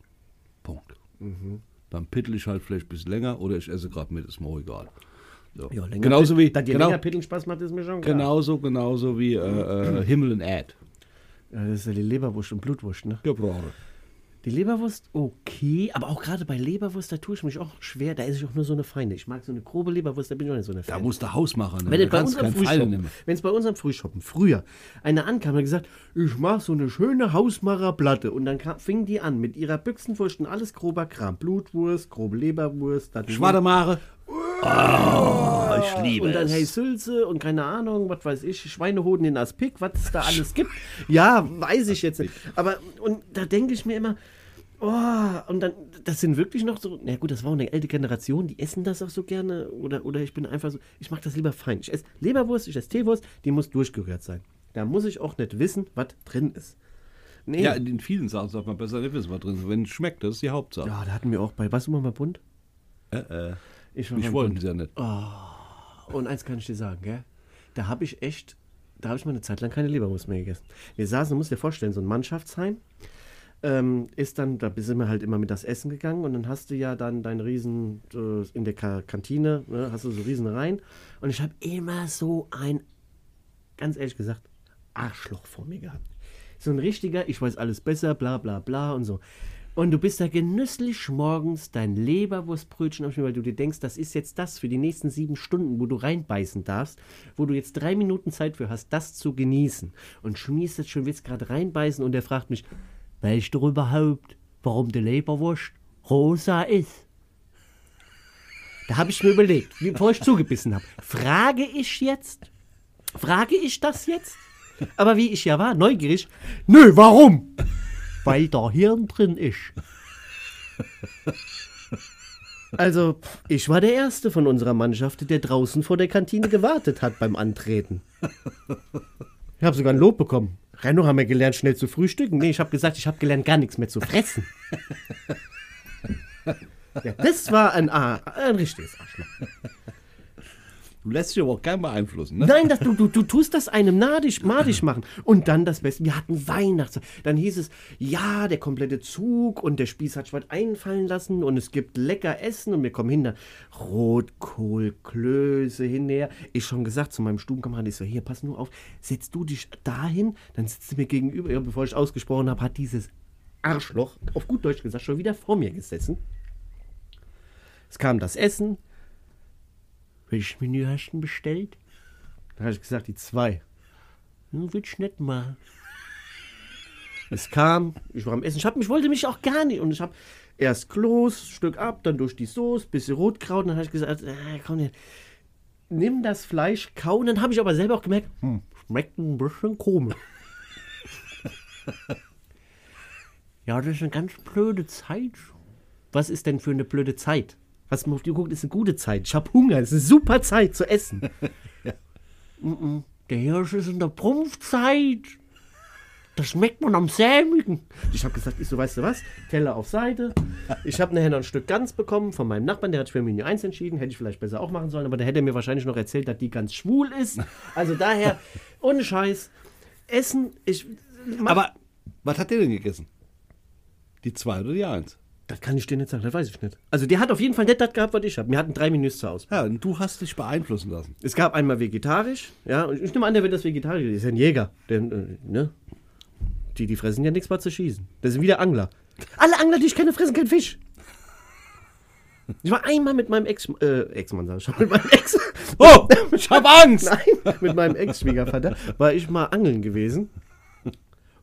Punkt. Mhm. Dann pittel ich halt vielleicht ein bisschen länger oder ich esse gerade mit, ist mir auch egal. So. Ja, länger genauso wie, Dass dir genau, länger Pitteln Spaß macht, ist mir schon klar. genauso, genauso wie äh, äh, Himmel und Erd. Ja, das ist ja die Leberwurst und Blutwurst, ne? Gebrauche. Die Leberwurst, okay, aber auch gerade bei Leberwurst, da tue ich mich auch schwer. Da esse ich auch nur so eine feine. Ich mag so eine grobe Leberwurst, da bin ich auch nicht so eine Da Fan. musst du Hausmacher nehmen. Wenn Da es bei unserem Frühshoppen, bei unserem Frühshoppen früher einer ankam und hat gesagt, ich mache so eine schöne Hausmacherplatte und dann kam, fing die an mit ihrer Büchsenwurst und alles grober Kram, Blutwurst, grobe Leberwurst, dann Schwademare. Oh, ich liebe und dann es. hey Sülze und keine Ahnung, was weiß ich, Schweinehoden in Aspik, was es da alles gibt. Ja, weiß ich jetzt nicht. Aber und da denke ich mir immer, oh, und dann, das sind wirklich noch so, na gut, das war auch eine ältere Generation, die essen das auch so gerne. Oder, oder ich bin einfach so, ich mag das lieber fein. Ich esse Leberwurst, ich esse Teewurst, die muss durchgerührt sein. Da muss ich auch nicht wissen, was drin ist. Nee. Ja, in vielen Sachen sagt man besser nicht wissen, was drin ist. Wenn es schmeckt, das ist die Hauptsache. Ja, da hatten wir auch bei, was du mal Bund? Äh, äh. Ich, Ich wollte es ja nicht. Und eins kann ich dir sagen, gell? Da habe ich echt, da habe ich mal eine Zeit lang keine Leberwurst mehr gegessen. Wir saßen, du musst dir vorstellen, so ein Mannschaftsheim. Ähm, ist dann, da sind wir halt immer mit das Essen gegangen und dann hast du ja dann dein Riesen äh, in der Ka Kantine, ne, hast du so riesen rein und ich habe immer so ein ganz ehrlich gesagt, Arschloch vor mir gehabt. So ein richtiger, ich weiß alles besser, bla bla bla und so. Und du bist da genüsslich morgens dein Leberwurstbrötchen aufschneiden, weil du dir denkst, das ist jetzt das für die nächsten sieben Stunden, wo du reinbeißen darfst, wo du jetzt drei Minuten Zeit für hast, das zu genießen. Und schmierst jetzt schon, willst gerade reinbeißen und der fragt mich, weißt du überhaupt, warum die Leberwurst rosa ist? Da habe ich mir überlegt, bevor ich zugebissen habe, frage ich jetzt? Frage ich das jetzt? Aber wie ich ja war, neugierig, nö, warum? Weil da Hirn drin ist. Also, ich war der Erste von unserer Mannschaft, der draußen vor der Kantine gewartet hat beim Antreten. Ich habe sogar ein Lob bekommen. Renno haben wir gelernt, schnell zu frühstücken. Nee, ich habe gesagt, ich habe gelernt, gar nichts mehr zu fressen. *laughs* Ja, das war ein, A ein richtiges Arschloch. Du lässt dich aber auch kein beeinflussen, ne? Nein, das, du, du, du tust das einem nadisch, madig machen. Und dann das Beste, wir hatten Weihnachts. Dann hieß es, ja, der komplette Zug und der Spieß hat sich was einfallen lassen und es gibt lecker Essen und wir kommen hin. Rotkohl, Klöße hinterher. Ich schon gesagt zu meinem Stubenkameraden, ich so, hier, pass nur auf, setz du dich dahin, dann sitzt du mir gegenüber. Ja, bevor ich ausgesprochen habe, hat dieses Arschloch, auf gut Deutsch gesagt, schon wieder vor mir gesessen. Es kam das Essen, welches Menü hast du denn bestellt? Da habe ich gesagt, die zwei. Hm, will ich nicht mal. Es kam, ich war am Essen, ich, hab, ich wollte mich auch gar nicht. Und ich habe erst Kloß, Stück ab, dann durch die Soße, bisschen Rotkraut. Und dann habe ich gesagt, äh, komm, hier, nimm das Fleisch, kau. Und dann habe ich aber selber auch gemerkt, hm, schmeckt ein bisschen komisch. *laughs* ja, das ist eine ganz blöde Zeit. Was ist denn für eine blöde Zeit? Was man auf die guckt, ist eine gute Zeit. Ich habe Hunger, es ist eine super Zeit zu essen. *laughs* mm -mm. Der Hirsch ist in der Prumpfzeit. Das schmeckt man am sämigen. Ich habe gesagt, ich so, weißt du was? Teller auf Seite. Ich habe nachher noch ein Stück Gans bekommen von meinem Nachbarn, der hat sich für Menü 1 entschieden. Hätte ich vielleicht besser auch machen sollen, aber der hätte mir wahrscheinlich noch erzählt, dass die ganz schwul ist. Also daher, *laughs* ohne Scheiß, Essen, ich. Aber was hat der denn gegessen? Die zwei oder die eins? Das kann ich dir nicht sagen, das weiß ich nicht. Also der hat auf jeden Fall nicht das gehabt, was ich habe. Wir hatten drei Menüs zur Auswahl. Ja, und du hast dich beeinflussen lassen. Es gab einmal vegetarisch, ja, und ich nehme an, der wird das vegetarisch. Der ist ja ein Jäger. Der, äh, ne? Die, die fressen ja nichts mal zu schießen. Das sind wieder Angler. Alle Angler, die ich kenne, fressen keinen Fisch. Ich war einmal mit meinem Ex, äh, Ex-Mann, sag ich mit meinem Ex. Oh, ich hab Angst! *laughs* Nein, mit meinem Ex-Schwiegervater war ich mal angeln gewesen.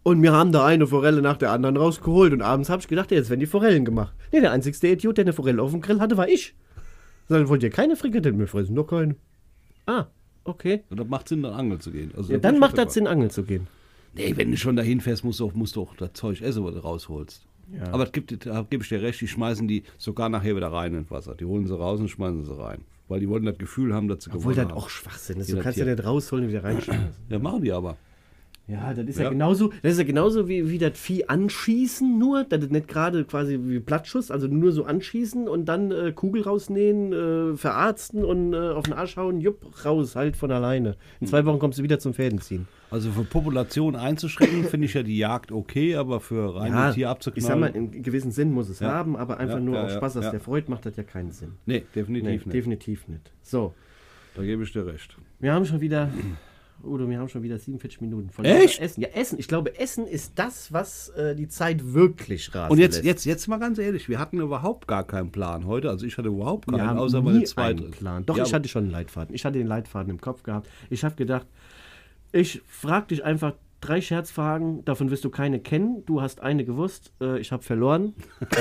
Und wir haben da eine Forelle nach der anderen rausgeholt. Und abends habe ich gedacht, jetzt werden die Forellen gemacht. Nee, der einzigste Idiot, der eine Forelle auf dem Grill hatte, war ich. Dann wollt ihr keine Frikadellen mehr fressen? Doch keine. Ah, okay. Und das macht Sinn, dann angeln zu gehen. Also Ja, dann macht das Sinn, angeln zu gehen. Nee, wenn du schon dahin fährst, musst du auch, musst du auch das Zeug essen, was du rausholst. Ja. Aber gibt, da gebe ich dir recht, die schmeißen die sogar nachher wieder rein in Wasser. Die holen sie raus und schmeißen sie rein. Weil die wollen das Gefühl haben, dass sie Obwohl gewonnen das haben. auch Schwachsinn ist. Du kannst ja nicht rausholen und wieder reinschmeißen. Ja, machen die aber. Ja, das ist ja, Ja. genauso, das ist ja genauso wie, wie das Vieh anschießen, nur, das ist nicht gerade quasi wie Plattschuss, also nur so anschießen und dann äh, Kugel rausnähen, äh, verarzten und äh, auf den Arsch hauen, jupp, raus, halt von alleine. In zwei Wochen kommst du wieder zum Fäden ziehen. Also für Population einzuschränken, finde ich ja die Jagd okay, aber für reine Tier ich abzuknallen. sag mal, in gewissem Sinn muss es Ja. haben, aber einfach Ja, nur ja, auf ja, Spaß, dass ja. der freut, macht das ja keinen Sinn. nee, definitiv Nee, nicht. definitiv nicht. So, Da gebe ich dir recht. wir haben schon wieder, Udo, wir haben schon wieder 47 Minuten von Echt? Essen. Ja, Essen. Ich glaube, Essen ist das, was äh, die Zeit wirklich rasen Und jetzt, lässt. jetzt, jetzt mal ganz ehrlich, wir hatten überhaupt gar keinen Plan heute. Also ich hatte überhaupt Wir keinen, haben außer nie meine zweite. einen Plan. Doch, Ja, ich hatte schon einen Leitfaden. Ich hatte den Leitfaden im Kopf gehabt. Ich habe gedacht, ich frage dich einfach drei Scherzfragen, davon wirst du keine kennen. Du hast eine gewusst, äh, ich habe verloren. *laughs*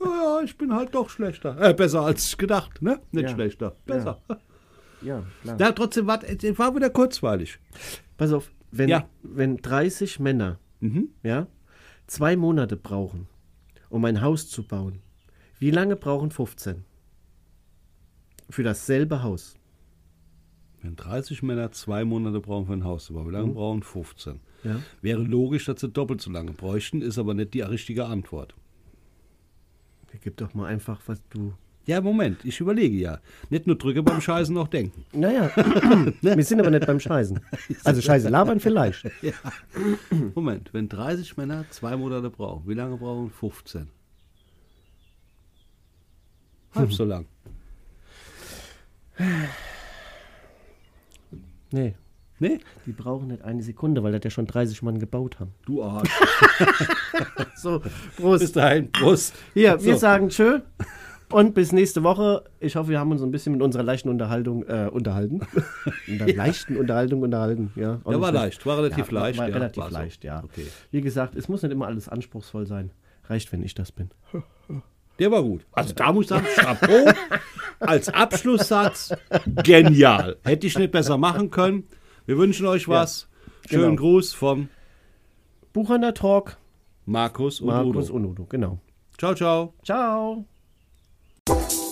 Ja, ich bin halt doch schlechter. Äh, besser als ich gedacht, ne? Nicht Ja. schlechter. Besser. Ja, klar. Ja, trotzdem war, es war wieder kurzweilig. Pass auf, wenn, Ja. wenn 30 Männer Mhm. ja, zwei Monate brauchen, um ein Haus zu bauen, wie lange brauchen 15? Für dasselbe Haus. Wenn 30 Männer zwei Monate brauchen für ein Haus zu bauen, wie lange Mhm. brauchen 15? Ja. Wäre logisch, dass sie doppelt so lange bräuchten, ist aber nicht die richtige Antwort. Gib doch mal einfach, was du. Ja, Moment, ich überlege ja. Nicht nur drücke beim Scheißen noch denken. Naja, *coughs* *coughs* wir sind aber nicht beim Scheißen. Also Scheiße labern vielleicht. *coughs* Moment, wenn 30 Männer zwei Monate brauchen, wie lange brauchen 15? Halb so lang. Nee, Nee? die brauchen nicht eine Sekunde, weil das ja schon 30 Mann gebaut haben. Du Arsch. *laughs* So, Bis Prost. dahin, Prost. Hier, wir So. sagen tschö und bis nächste Woche. Ich hoffe, wir haben uns ein bisschen mit unserer leichten Unterhaltung äh, unterhalten. *laughs* Mit einer leichten Unterhaltung unterhalten, ja. Der nicht war leicht, war relativ Ja, leicht. War ja, relativ war so. leicht, ja. Okay. Wie gesagt, es muss nicht immer alles anspruchsvoll sein. Reicht, wenn ich das bin. *laughs* Der war gut. Also da muss ich sagen, *laughs* Chapeau. Als Abschlusssatz genial. Hätte ich nicht besser machen können. Wir wünschen euch was. Schönen genau. Gruß vom Buchhandler Talk, Markus und Markus Udo. und Udo, genau. Ciao, ciao. Ciao. you